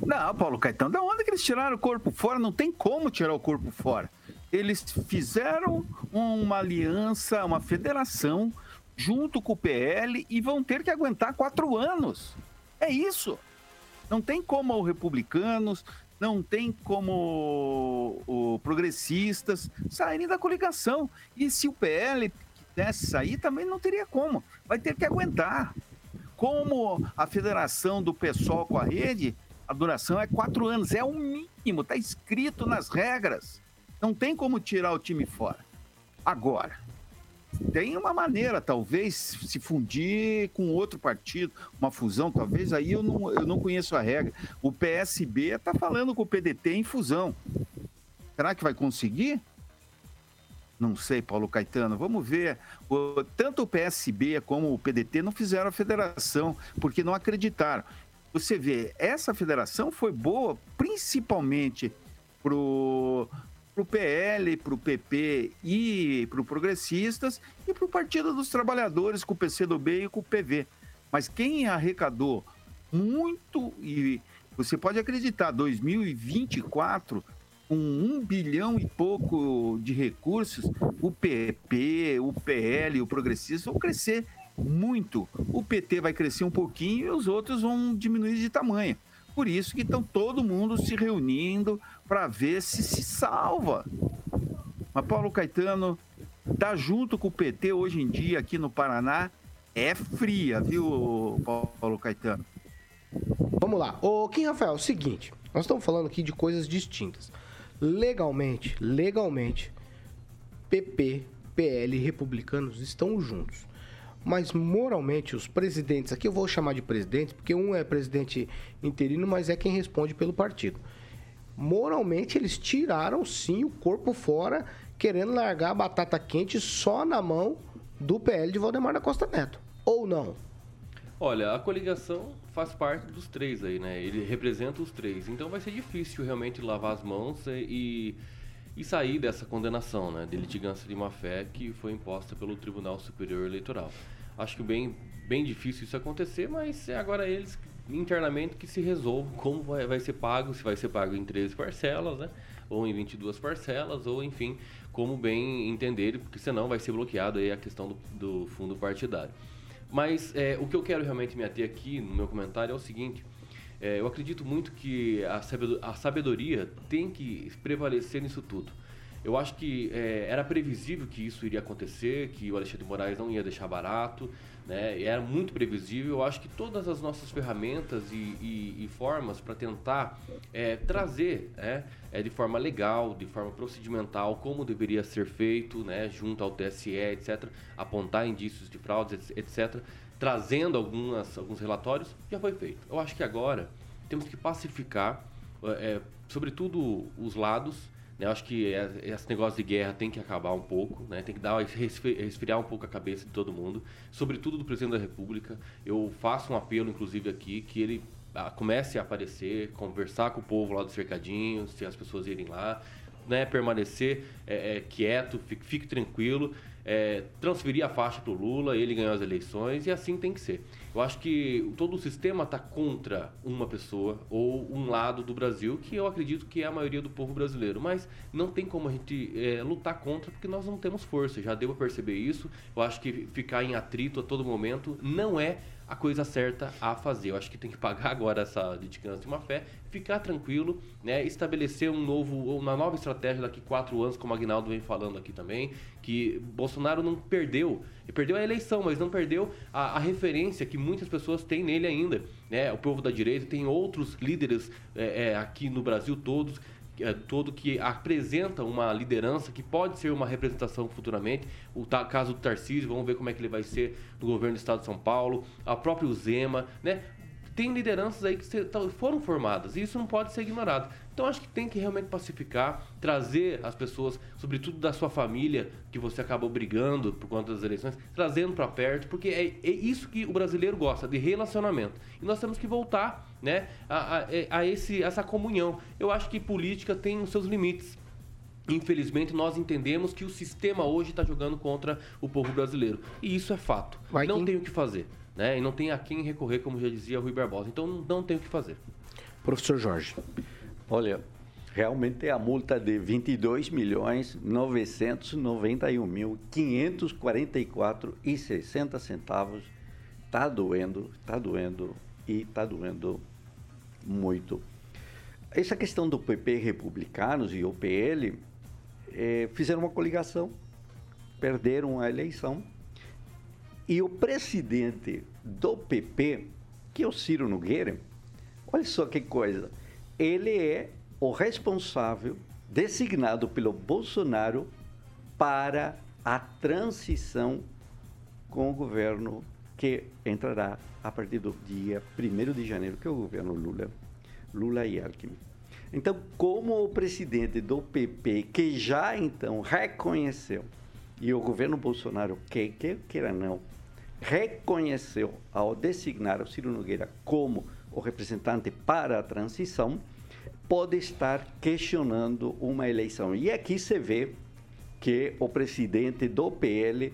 Não, Paulo Caetano, da onde que eles tiraram o corpo fora? Não tem como tirar o corpo fora. Eles fizeram uma aliança, uma federação, junto com o PL e vão ter que aguentar quatro anos. É isso. Não tem como os republicanos, não tem como os progressistas saírem da coligação. E se o PL quisesse sair, também não teria como. Vai ter que aguentar. Como a federação do PSOL com a rede, a duração é quatro anos. É o mínimo, está escrito nas regras. Não tem como tirar o time fora. Agora, tem uma maneira, talvez, se fundir com outro partido, uma fusão, talvez, aí eu não, eu não conheço a regra. O PSB está falando com o PDT em fusão. Será que vai conseguir? Não sei, Paulo Caetano. Vamos ver. O- tanto o PSB como o PDT não fizeram a federação, porque não acreditaram. Você vê, essa federação foi boa, principalmente para o PL, para o PP e para o Progressistas e para o Partido dos Trabalhadores com o PCdoB e com o PV. Mas quem arrecadou muito, e você pode acreditar, 2024, com um bilhão e pouco de recursos, o PP, o PL o Progressista vão crescer muito. O PT vai crescer um pouquinho e os outros vão diminuir de tamanho. Por isso que estão todo mundo se reunindo para ver se se salva. Mas Paulo Caetano tá junto com o PT hoje em dia aqui no Paraná é fria, viu, Paulo Caetano? Vamos lá. Ô, Kim Rafael, é o seguinte. Nós estamos falando aqui de coisas distintas. Legalmente, legalmente, PP, PL e republicanos estão juntos. Mas moralmente, os presidentes, aqui eu vou chamar de presidente, porque um é presidente interino, mas é quem responde pelo partido. Moralmente, eles tiraram sim o corpo fora, querendo largar a batata quente só na mão do PL de Valdemar da Costa Neto. Ou não? Olha, a coligação faz parte dos três aí, né? Ele representa os três. Então vai ser difícil realmente lavar as mãos e, e sair dessa condenação, né? De litigância de má-fé que foi imposta pelo Tribunal Superior Eleitoral. Acho que bem, bem difícil isso acontecer, mas é agora eles internamente que se resolvam como vai, vai ser pago, se vai ser pago em 13 parcelas, né? Ou em 22 parcelas, ou enfim, como bem entenderem, porque senão vai ser bloqueado aí a questão do, do fundo partidário. Mas é, o que eu quero realmente me ater aqui no meu comentário é o seguinte: é, eu acredito muito que a sabedo- a sabedoria tem que prevalecer nisso tudo. Eu acho que é, era previsível que isso iria acontecer, que o Alexandre de Moraes não ia deixar barato, né? E era muito previsível. Eu acho que todas as nossas ferramentas e, e- e formas para tentar é, trazer né, é, de forma legal, de forma procedimental, como deveria ser feito, né, junto ao TSE, etc., apontar indícios de fraudes, etc., trazendo algumas, alguns relatórios, já foi feito. Eu acho que agora temos que pacificar, é, sobretudo os lados? Eu acho que é- esse negócio de guerra tem que acabar um pouco, né? Tem que dar resfri- resfriar um pouco a cabeça de todo mundo, sobretudo do presidente da República. Eu faço um apelo, inclusive aqui, que ele ah, comece a aparecer, conversar com o povo lá do cercadinho, se as pessoas irem lá, né? Permanecer é, é, quieto, fique, fique tranquilo. é, transferir a faixa para o Lula, ele ganhou as eleições e assim tem que ser. Eu acho que todo o sistema está contra uma pessoa ou um lado do Brasil, que eu acredito que é a maioria do povo brasileiro. Mas não tem como a gente é, lutar contra, porque nós não temos força. Já deu para perceber isso. Eu acho que ficar em atrito a todo momento não é a coisa certa a fazer. Eu acho que tem que pagar agora essa litigância de má fé, ficar tranquilo, né? estabelecer um novo, uma nova estratégia daqui quatro anos, como o Agnaldo vem falando aqui também, que Bolsonaro não perdeu, ele perdeu a eleição, mas não perdeu a, a referência que muitas pessoas têm nele ainda. Né? O povo da direita tem outros líderes é, é, aqui no Brasil todos é, todo que apresenta uma liderança que pode ser uma representação futuramente. O caso do Tarcísio, vamos ver como é que ele vai ser no governo do estado de São Paulo, a própria Zema, né? Tem lideranças aí que foram formadas e isso não pode ser ignorado. Então acho que tem que realmente pacificar, trazer as pessoas, sobretudo da sua família, que você acabou brigando por conta das eleições, trazendo para perto, porque é, é, isso que o brasileiro gosta, de relacionamento. E nós temos que voltar né, a, a, a esse, essa comunhão. Eu acho que política tem os seus limites. Infelizmente, nós entendemos que o sistema hoje está jogando contra o povo brasileiro. E isso é fato. Vai não tem o que fazer. Né? E não tem a quem recorrer, como já dizia Rui Barbosa. Então, não tem o que fazer. Professor Jorge. Olha, realmente a multa de 22 milhões 991 mil 544 e 60 centavos tá doendo, tá doendo e tá doendo muito. Essa questão do PP republicanos e o PL é, fizeram uma coligação, perderam a eleição e o presidente do PP, que é o Ciro Nogueira, olha só que coisa, ele é o responsável designado pelo Bolsonaro para a transição com o governo que entrará a partir do dia 1 de janeiro, que é o governo Lula, Lula e Alckmin. Então, como o presidente do PP, que já então reconheceu, e o governo Bolsonaro, que quer queira não, reconheceu ao designar o Ciro Nogueira como o representante para a transição, pode estar questionando uma eleição. E aqui se vê que o presidente do PL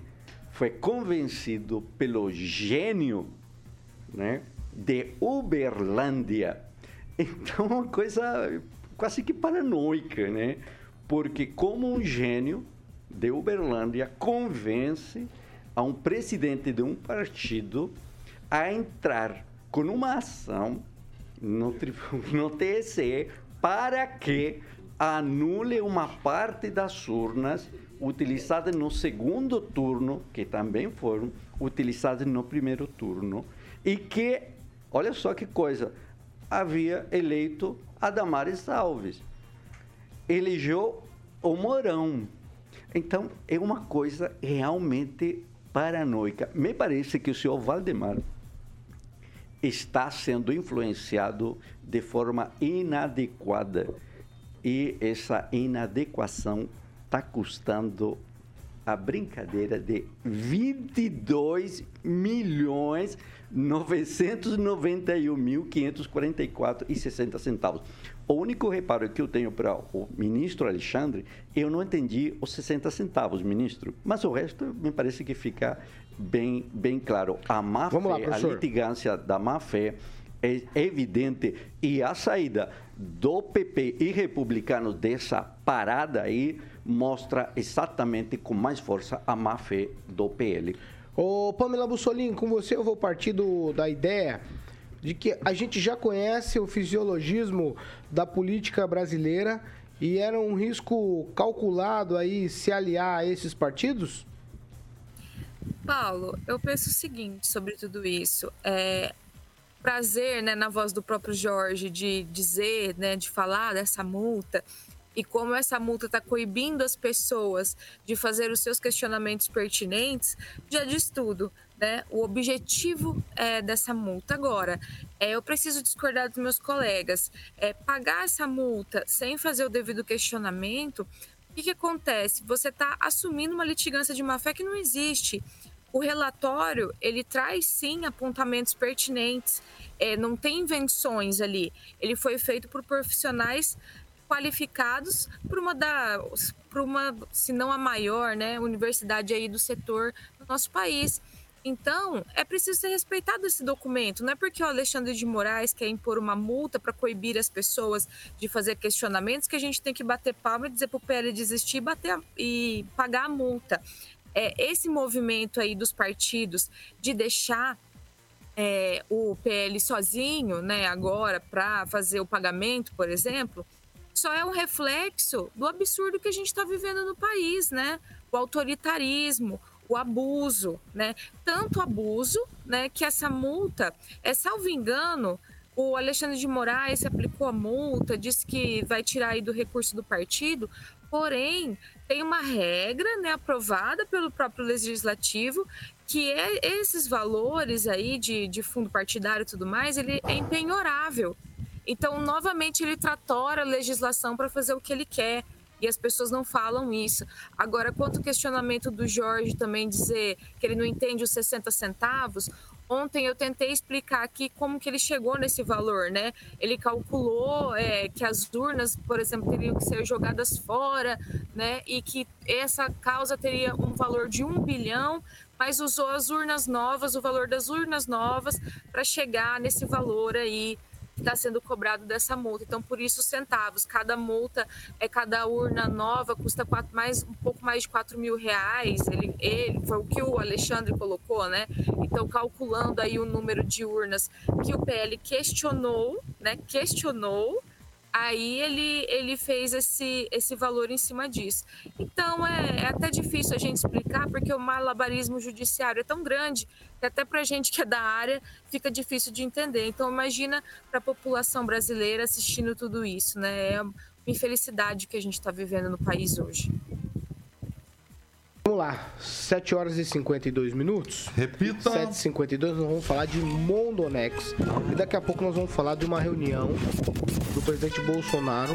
foi convencido pelo gênio né, de Uberlândia. Então, uma coisa quase que paranoica, né? Porque como um gênio de Uberlândia convence a um presidente de um partido a entrar com uma ação no, no TSE para que anule uma parte das urnas utilizadas no segundo turno, que também foram utilizadas no primeiro turno, e que, olha só que coisa, havia eleito Adamares Alves. Elegeu o Mourão. Então, é uma coisa realmente paranoica. Me parece que o senhor Valdemar está sendo influenciado de forma inadequada e essa inadequação está custando a brincadeira de 22 milhões 991 mil 544 e 60 centavos. O único reparo que eu tenho para o ministro Alexandre, eu não entendi os 60 centavos, ministro, mas o resto me parece que fica bem, bem claro. A má Vamos fé, lá, a litigância da má fé é evidente e a saída do PP e republicanos dessa parada aí mostra exatamente com mais força a má fé do PL. Ô Pamela Bussolini, com você eu vou partir do, da ideia de que a gente já conhece o fisiologismo da política brasileira e era um risco calculado aí se aliar a esses partidos? Paulo, eu penso o seguinte sobre tudo isso. É, prazer, né, na voz do próprio Jorge, de dizer, né, de falar dessa multa e como essa multa está coibindo as pessoas de fazer os seus questionamentos pertinentes, já diz tudo. Né? O objetivo é, dessa multa agora é eu preciso discordar dos meus colegas, é pagar essa multa sem fazer o devido questionamento. O que, que acontece? Você está assumindo uma litigância de má fé que não existe. O relatório ele traz sim apontamentos pertinentes, é, não tem invenções ali. Ele foi feito por profissionais qualificados por uma da, por uma, se não a maior, né, universidade aí do setor do nosso país. Então, é preciso ser respeitado esse documento. Não é porque o Alexandre de Moraes quer impor uma multa para coibir as pessoas de fazer questionamentos que a gente tem que bater palma e dizer para o PL desistir e, bater a, e pagar a multa. É, esse movimento aí dos partidos de deixar é, o PL sozinho, né, agora, para fazer o pagamento, por exemplo, só é um reflexo do absurdo que a gente está vivendo no país, né? O autoritarismo, o abuso, né? Tanto abuso, né, que essa multa, é salvo engano, o Alexandre de Moraes aplicou a multa, disse que vai tirar aí do recurso do partido, porém tem uma regra, né, aprovada pelo próprio legislativo, que é esses valores aí de, de fundo partidário e tudo mais, ele é empenhorável. Então, novamente, ele tratora a legislação para fazer o que ele quer e as pessoas não falam isso. Agora, quanto ao questionamento do Jorge também dizer que ele não entende os 60 centavos, ontem eu tentei explicar aqui como que ele chegou nesse valor, né? Ele calculou é, que as urnas, por exemplo, teriam que ser jogadas fora, né? E que essa causa teria um valor de um bilhão, mas usou as urnas novas, o valor das urnas novas, para chegar nesse valor aí está sendo cobrado dessa multa. Então, por isso, centavos. Cada multa, é cada urna nova, custa quatro, mais, um pouco mais de 4 mil reais. Ele, ele, foi o que o Alexandre colocou, né? Então, calculando aí o número de urnas que o PL questionou, né? Questionou Aí ele, ele fez esse, esse valor em cima disso. Então é, é até difícil a gente explicar, porque o malabarismo judiciário é tão grande que até para a gente que é da área fica difícil de entender. Então imagina para a população brasileira assistindo tudo isso, né? É uma infelicidade que a gente está vivendo no país hoje. Vamos lá, 7 horas e 52 minutos. Repita. 7 e 52 nós vamos falar de Mondonex. E daqui a pouco nós vamos falar de uma reunião do presidente Bolsonaro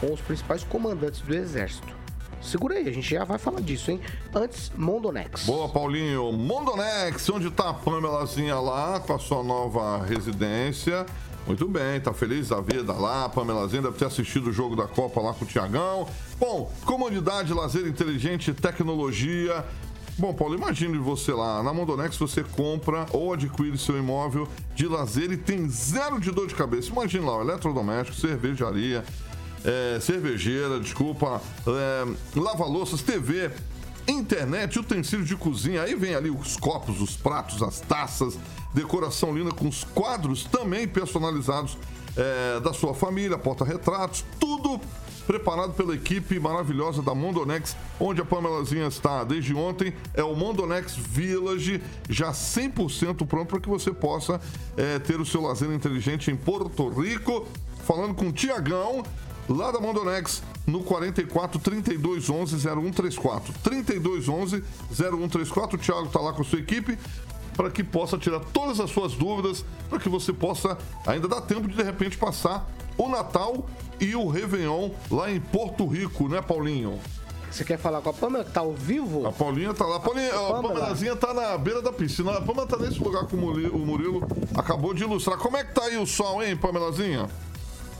com os principais comandantes do Exército. Segura aí, a gente já vai falar disso, hein? Antes, Mondonex. Boa, Paulinho. Mondonex, onde tá a Pamelazinha lá com a sua nova residência. Muito bem, tá feliz da vida lá. Pamelazinha deve ter assistido o jogo da Copa lá com o Tiagão. Bom, comodidade, lazer inteligente, tecnologia. Bom, Paulo, imagine você lá. Na Mondonex você compra ou adquire seu imóvel de lazer e tem zero de dor de cabeça. Imagine lá, eletrodoméstico, cervejaria, é, cervejeira, desculpa, é, lava-louças, TV, internet, utensílios de cozinha. Aí vem ali os copos, os pratos, as taças, decoração linda com os quadros também personalizados é, da sua família, porta-retratos, tudo preparado pela equipe maravilhosa da Mondonex, onde a Pamelazinha está desde ontem. É o Mondonex Village, já 100% pronto para que você possa é, ter o seu lazer inteligente em Porto Rico. Falando com o Tiagão, lá da Mondonex, no 44 32 11 0134. 32 11 0134. O Thiago está lá com a sua equipe para que possa tirar todas as suas dúvidas, para que você possa ainda dar tempo de de repente passar o Natal e o Réveillon lá em Porto Rico, né, Paulinho? Você quer falar com a Pamela que tá ao vivo? A Paulinha tá lá. A, Paulinha, a, a Pamelazinha tá na beira da piscina. A Pamela tá nesse lugar que o Murilo, o Murilo acabou de ilustrar. Como é que tá aí o sol, hein, Pamelazinha?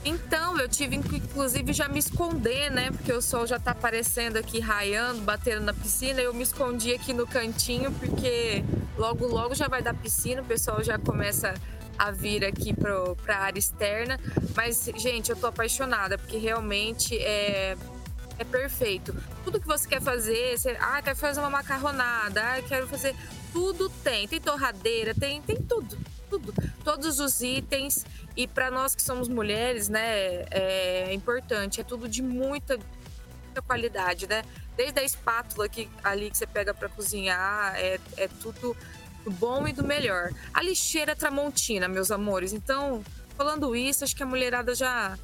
Então, eu tive que, inclusive, já me esconder, né? Porque o sol já tá aparecendo aqui, raiando, batendo na piscina. Eu me escondi aqui no cantinho, porque logo, logo já vai dar piscina, o pessoal já começa a vir aqui para a área externa. Mas, gente, eu tô apaixonada, porque realmente é, é perfeito. Tudo que você quer fazer, você, ah, quer fazer uma macarronada, ah, quero fazer. Tudo tem. Tem torradeira, tem, tem tudo. Tudo. Todos os itens. E para nós que somos mulheres, né, é importante. É tudo de muita, muita qualidade, né? Desde a espátula que, ali que você pega para cozinhar, é, é tudo do bom e do melhor. A lixeira Tramontina, meus amores. Então, falando isso, acho que a mulherada já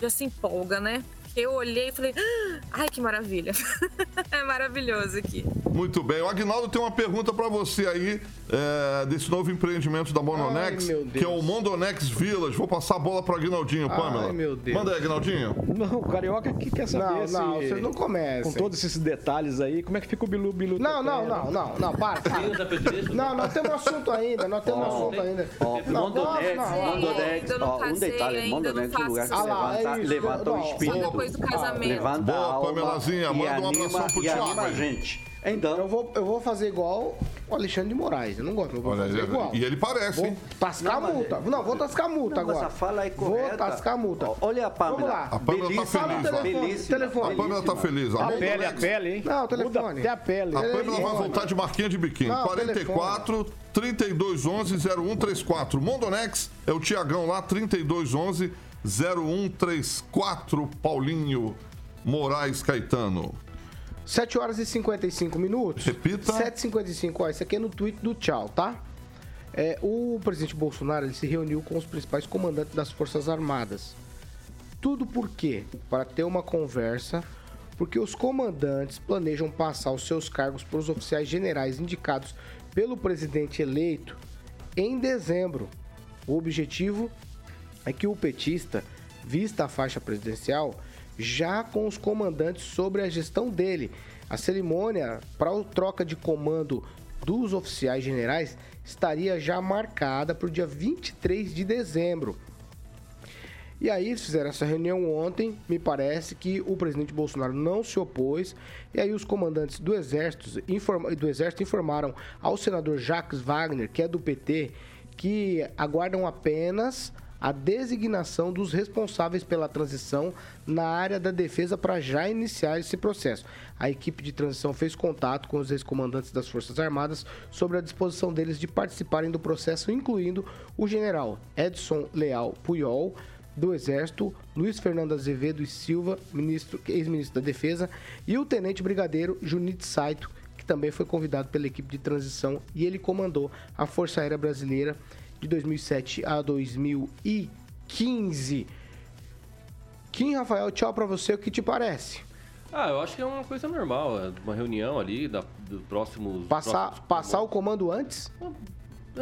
já se empolga, né? eu olhei e falei, "Ah, ai, que maravilha. é maravilhoso aqui. Muito bem. O Agnaldo tem uma pergunta pra você aí, é, desse novo empreendimento da Mononex, Ai, que é o Mondonex Village. Vou passar a bola pro Agnaldinho, Pamela. Ai, meu Deus. Manda aí, Agnaldinho. Não, o Carioca que quer saber Não, se... não, vocês não comecem. Com todos esses detalhes aí, como é que fica o Bilu Bilu Não, não, não, não, não, para. para. Não, nós temos assunto ainda, nós temos assunto ainda. Ó, Não, Mondonex, não, não, Mondonex, não ó, um detalhe, ainda Mondonex é um lugar que. Ah levanta, é levanta o não, espírito. Só depois do casamento. Levanta Boa, a alma Pamelazinha, e manda um abração pro e Thiago anima a aí. gente. Então, Eu vou, eu vou fazer igual o Alexandre de Moraes. Eu não gosto, eu vou Olha, fazer ele- igual. e ele parece, Vou hein? tascar a Não, multa. Não, vou tascar a multa Não, agora. mas a fala é Vou correta. tascar a multa. Olha a Pamela. Vamos lá. A Pamela tá feliz, ó. telefone, belíssima, telefone. A Pamela tá feliz. A, A pele, a pele, hein? Não, o Muda telefone. até a pele. a Pamela vai Telefone. voltar de marquinha de biquíni. Não, 44 3211 0134. Mondonex é o Tiagão lá, 3211 0134. Paulinho Moraes Caetano. 7 horas e 55 minutos. Repita. 7h55. Ó, isso aqui é no tweet do Tchau, tá? É, o presidente Bolsonaro ele se reuniu com os principais comandantes das Forças Armadas. Tudo por quê? Para ter uma conversa, porque os comandantes planejam passar os seus cargos para os oficiais generais indicados pelo presidente eleito em dezembro. O objetivo é que o petista vista a faixa presidencial já com os comandantes sobre a gestão dele. A cerimônia para a troca de comando dos oficiais generais estaria já marcada para o dia 23 de dezembro. E aí fizeram essa reunião ontem, me parece que o presidente Bolsonaro não se opôs, e aí os comandantes do exército, informa- do exército informaram ao senador Jacques Wagner, que é do PT, que aguardam apenas a designação dos responsáveis pela transição na área da defesa para já iniciar esse processo. A equipe de transição fez contato com os ex-comandantes das Forças Armadas sobre a disposição deles de participarem do processo, incluindo o general Edson Leal Puyol, do Exército, Luiz Fernando Azevedo e Silva, ministro- ex-ministro da Defesa, e o tenente brigadeiro Junito Saito, que também foi convidado pela equipe de transição e ele comandou a Força Aérea Brasileira de 2007 a 2015. Kim Rafael, tchau pra você, o que te parece? Ah, eu acho que é uma coisa normal, é uma reunião ali da, do próximo. Passar, passar o comando antes?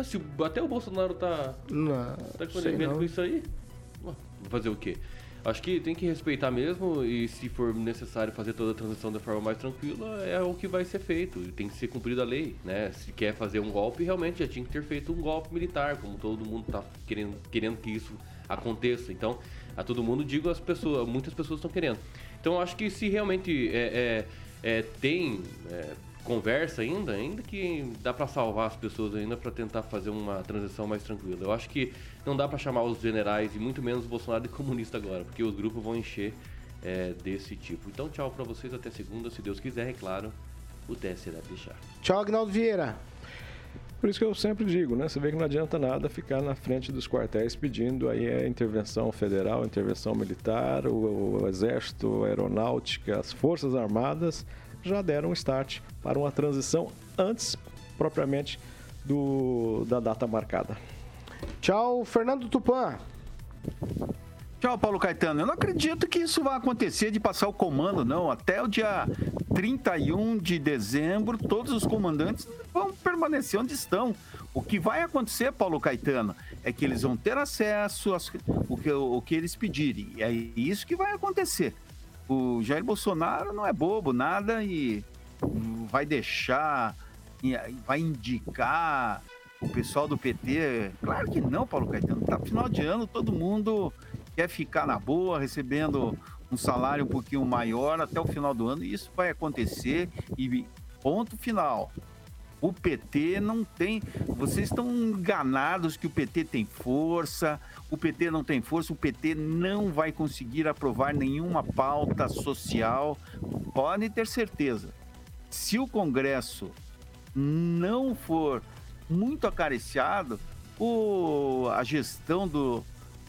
Se até o Bolsonaro tá, Não, tá com isso aí. Vai fazer o quê? Acho que tem que respeitar mesmo e se for necessário fazer toda a transição da forma mais tranquila, é o que vai ser feito. E Tem que ser cumprida a lei, né? Se quer fazer um golpe, realmente já tinha que ter feito um golpe militar, como todo mundo tá querendo, querendo que isso aconteça. Então, a todo mundo digo as pessoas, muitas pessoas estão querendo. Então, acho que se realmente é, é, é, tem é, conversa ainda, ainda que dá para salvar as pessoas ainda para tentar fazer uma transição mais tranquila. Eu acho que não dá para chamar os generais e muito menos o Bolsonaro de comunista agora, porque os grupos vão encher é, desse tipo. Então, tchau para vocês até segunda, se Deus quiser, é claro, o TSE deve deixar. Tchau, Agnaldo Vieira. Por isso que eu sempre digo, né? Você vê que não adianta nada ficar na frente dos quartéis pedindo aí a intervenção federal, intervenção militar, o, o exército, a aeronáutica, as forças armadas já deram um start para uma transição antes propriamente do, da data marcada. Tchau, Fernando Tupan. Tchau, Paulo Caetano. Eu não acredito que isso vai acontecer de passar o comando, não. Até o dia 31 de dezembro, todos os comandantes vão permanecer onde estão. O que vai acontecer, Paulo Caetano, é que eles vão ter acesso às- o que, o que eles pedirem. E é isso que vai acontecer. O Jair Bolsonaro não é bobo, nada, e vai deixar, vai indicar o pessoal do PT. Claro que não, Paulo Caetano. Tá final de ano, todo mundo quer ficar na boa, recebendo um salário um pouquinho maior até o final do ano, e isso vai acontecer e ponto final. O PT não tem. Vocês estão enganados que o PT tem força. O PT não tem força. O PT não vai conseguir aprovar nenhuma pauta social. Podem ter certeza. Se o Congresso não for muito acariciado, o, a gestão do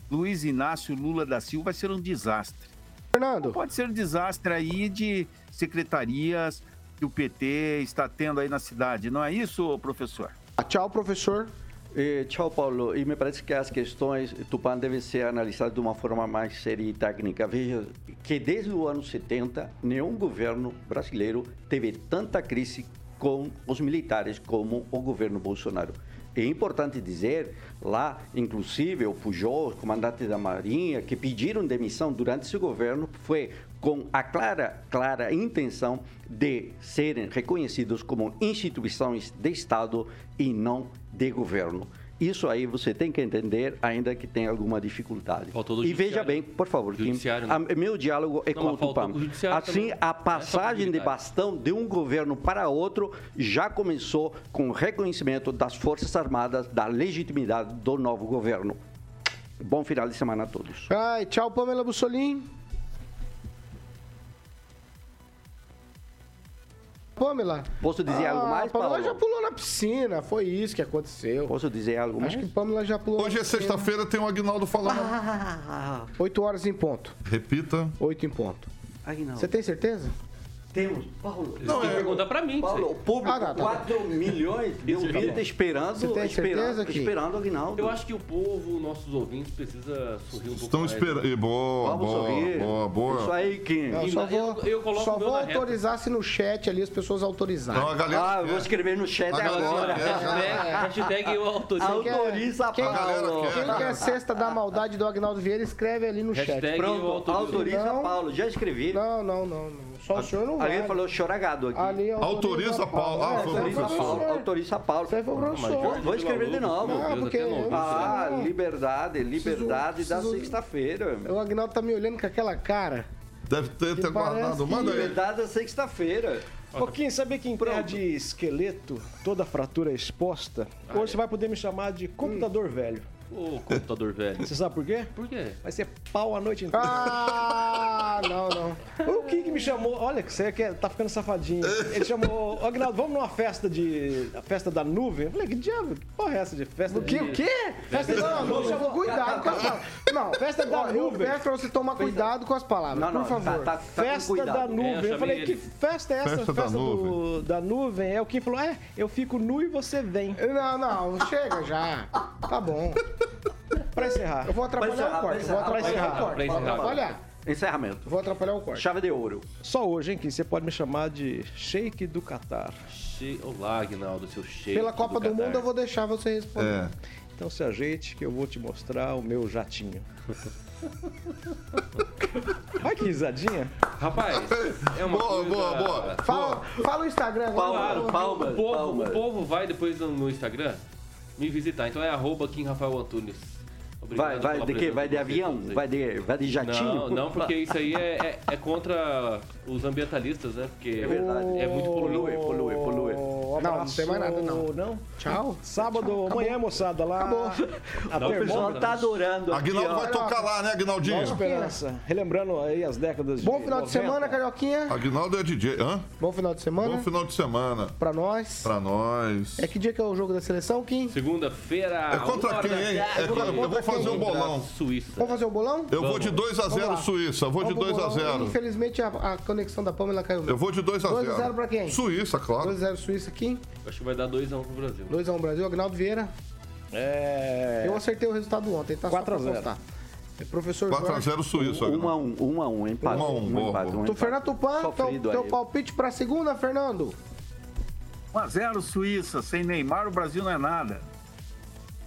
Luiz Inácio Lula da Silva vai ser um desastre. Fernando. Pode ser um desastre aí de secretarias que o PT está tendo aí na cidade. Não é isso, professor? Ah, Tchau, professor. Eh, tchau, Paulo. E me parece que as questões Tupã devem ser analisadas de uma forma mais séria e técnica. Veja que desde o ano 70, nenhum governo brasileiro teve tanta crise com os militares como o governo Bolsonaro. É importante dizer, lá, inclusive, o Pujol, comandante da Marinha, que pediram demissão durante esse governo, foi com a clara, clara intenção de serem reconhecidos como instituições de Estado e não de governo. Isso aí você tem que entender, ainda que tenha alguma dificuldade. E veja bem, por favor, a- meu diálogo é Não, com o judiciário Assim, a é só passagem de bastão de um governo para outro já começou com o reconhecimento das Forças Armadas da legitimidade do novo governo. Bom final de semana a todos. Ai, tchau, Pamela Bussolim. Pamela. Posso dizer algo mais, Pamela Paulo? já pulou na piscina, foi isso que aconteceu. Posso dizer algo mais? Acho que Pamela já pulou. Hoje é sexta-feira, tem o Agnaldo falando. 8 horas em ponto. Repita. 8 em ponto. Aguinaldo. Você tem certeza? Temos. Paulo, Não, tem que perguntar pra mim. Paulo, o público, Ah, tá, tá. 4 milhões de ouvintes esperando, Você tem esperando, certeza que- esperando o Aguinaldo. Eu acho que o povo, nossos ouvintes, precisa sorrir um pouco Estão mais. esperando. e Boa, Vamos boa, sorrir. boa, boa. Isso aí, Kim. Eu só vou, eu- eu coloco só vou autorizar se no chat ali as pessoas autorizarem. Não, galera. Ah, eu vou escrever no chat agora. quer, Hashtag, hashtag eu autorizo. Autoriza, A galera Paulo. quer. quem quer cesta da maldade do Agnaldo Vieira, escreve ali no chat. Hashtag Pronto, autoriza, Não. Paulo. Já escrevi. Não, não, não, não. Só o senhor não vai. Alguém falou choragado aqui. Ali Autoriza Paulo. Ah, É, foi Autoriza professor. Paulo. Autoriza Paulo. Aí foi professor. Vou escrever de novo. Ah, porque eu- Ah, liberdade, liberdade da preciso- sexta-feira. O Agnaldo tá me olhando com aquela cara. Deve ter, ter guardado. Manda aí. Liberdade da sexta-feira. Pouquinho, sabe que em terra de esqueleto, toda fratura é exposta? Hoje você vai poder me chamar de computador velho. Ô, computador velho. Você sabe por quê? Por quê? Vai ser pau a noite inteira. Ah, não, não. O Kim que me chamou, olha você quer, tá ficando safadinho. Ele chamou, ô Agnaldo, vamos numa festa de. a festa da nuvem? Eu falei, que diabo? Que porra é essa de festa O quê? O quê? Festa da nuvem. Chamou- Cuidado com as palavras. Não, Festa da ó, eu nuvem. peço pra você tomar cuidado com as palavras, Não, não, por favor. tá, tá, tá Festa da É, eu nuvem. eu chamei falei, ele. que festa é essa? Festa da do- da nuvem. É o Kim falou, é, eu fico nu e você vem. Não, não, chega já. Tá bom. Pra encerrar. Eu vou atrapalhar encerrar, o corte. Vou encerrar, atrapalhar o corte. Vou atrapalhar. Encerramento. Vou atrapalhar o corte. Chave de ouro. Só hoje, hein, Kim, você pode me chamar de Sheik do Catar. Che... Olá, Aguinaldo, seu cheio. Pela Copa do, Mundo eu vou deixar você responder. É. Então se ajeite que eu vou te mostrar o meu jatinho. Olha que risadinha. Rapaz, é uma Boa, coisa... boa, boa. Fala, fala o Instagram agora. Claro, Palmas, o, povo, palmas. o povo vai depois no Instagram me visitar. Então é arroba Kim Rafael Antunes. Obrigado Vai, vai de presença Vai de avião? Vai de, vai de jatinho? Não, não, porque isso aí é, é, é contra os ambientalistas, né? Porque É verdade. é muito poluído. polui, polui. Um Não, não tem mais nada, não. Não? Tchau. Sábado, amanhã, moçada, lá. Acabou. A O pessoal tá adorando. aqui, Aguinaldo vai tocar lá, né, Aguinaldinho? Nova Esperança. Relembrando aí as décadas Bom de final de 90. semana, Carioquinha. Aguinaldo é DJ. Hã? Bom final de semana. Bom final de semana. Pra nós. Pra nós. É que dia que é o jogo da seleção, Kim? Segunda-feira. É contra quem, hein? É contra- eu vou fazer um bolão. Suíça. Vamos fazer o bolão? Eu vou de 2x0 Vamos lá. Suíça. Vou de Vamos pro 2x0. bolão. Infelizmente a, conexão da Pamela caiu. Eu vou de 2x0. 2 a 0 pra quem? Suíça, claro. 2x0 Suíça aqui. Acho que vai dar 2x1 pro Brasil. 2x1 Brasil. Agnaldo Vieira. É. Eu acertei o resultado ontem, tá? 4 a Só pra 0. constar. É professor Jorge. 4x0 Suíça. Um a Aguinaldo. um, um a um, empate. Um a um, boa, empate, boa. um Tu, empate. Fernando Tupan, teu, teu palpite pra segunda, Fernando? 1x0 Suíça, sem Neymar o Brasil não é nada.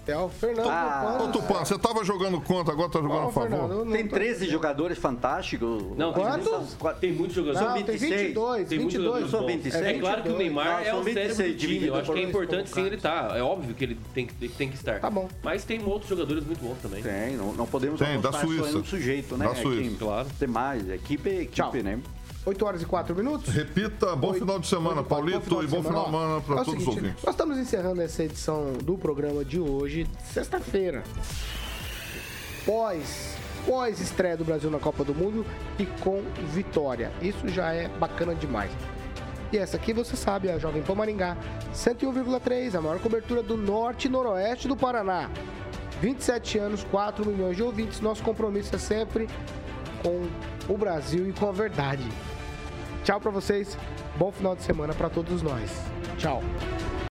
É o Fernando Ah. Ô, Tupan. Tupã, você tava jogando contra, agora tá jogando a favor. Fernando, Tem tô- 13 jogadores fantásticos. Não, tem Quantos? muitos- Tem muitos jogadores. Não, tem 26. 22, Tem muitos 22. jogadores São bons. 26. É claro que o Neymar Não, é o cérebro 26 do time. Eu acho que é por importante sim ele estar. É óbvio que ele tem, que- tem que estar. Tá bom. Mas tem outros jogadores muito bons também. Tem, não, não podemos Tem, da apostar só Suíça. em um sujeito, né? Da Suíça. Claro. Tem mais, equipe é equipe, Tchau. né? 8 horas e 4 minutos. Repita, bom final de semana, Bom final Paulito, e bom final de semana Ó, pra é todos os ouvintes. Nós estamos encerrando essa edição do programa de hoje, sexta-feira. Pós, pós estreia do Brasil na Copa do Mundo e com vitória. Isso já é bacana demais. E essa aqui você sabe, é a Jovem Pan Maringá, 101,3, a maior cobertura do norte e noroeste do Paraná. 27 anos, 4 milhões de ouvintes. Nosso compromisso é sempre com o Brasil e com a verdade. Tchau pra vocês. Bom final de semana pra todos nós. Tchau.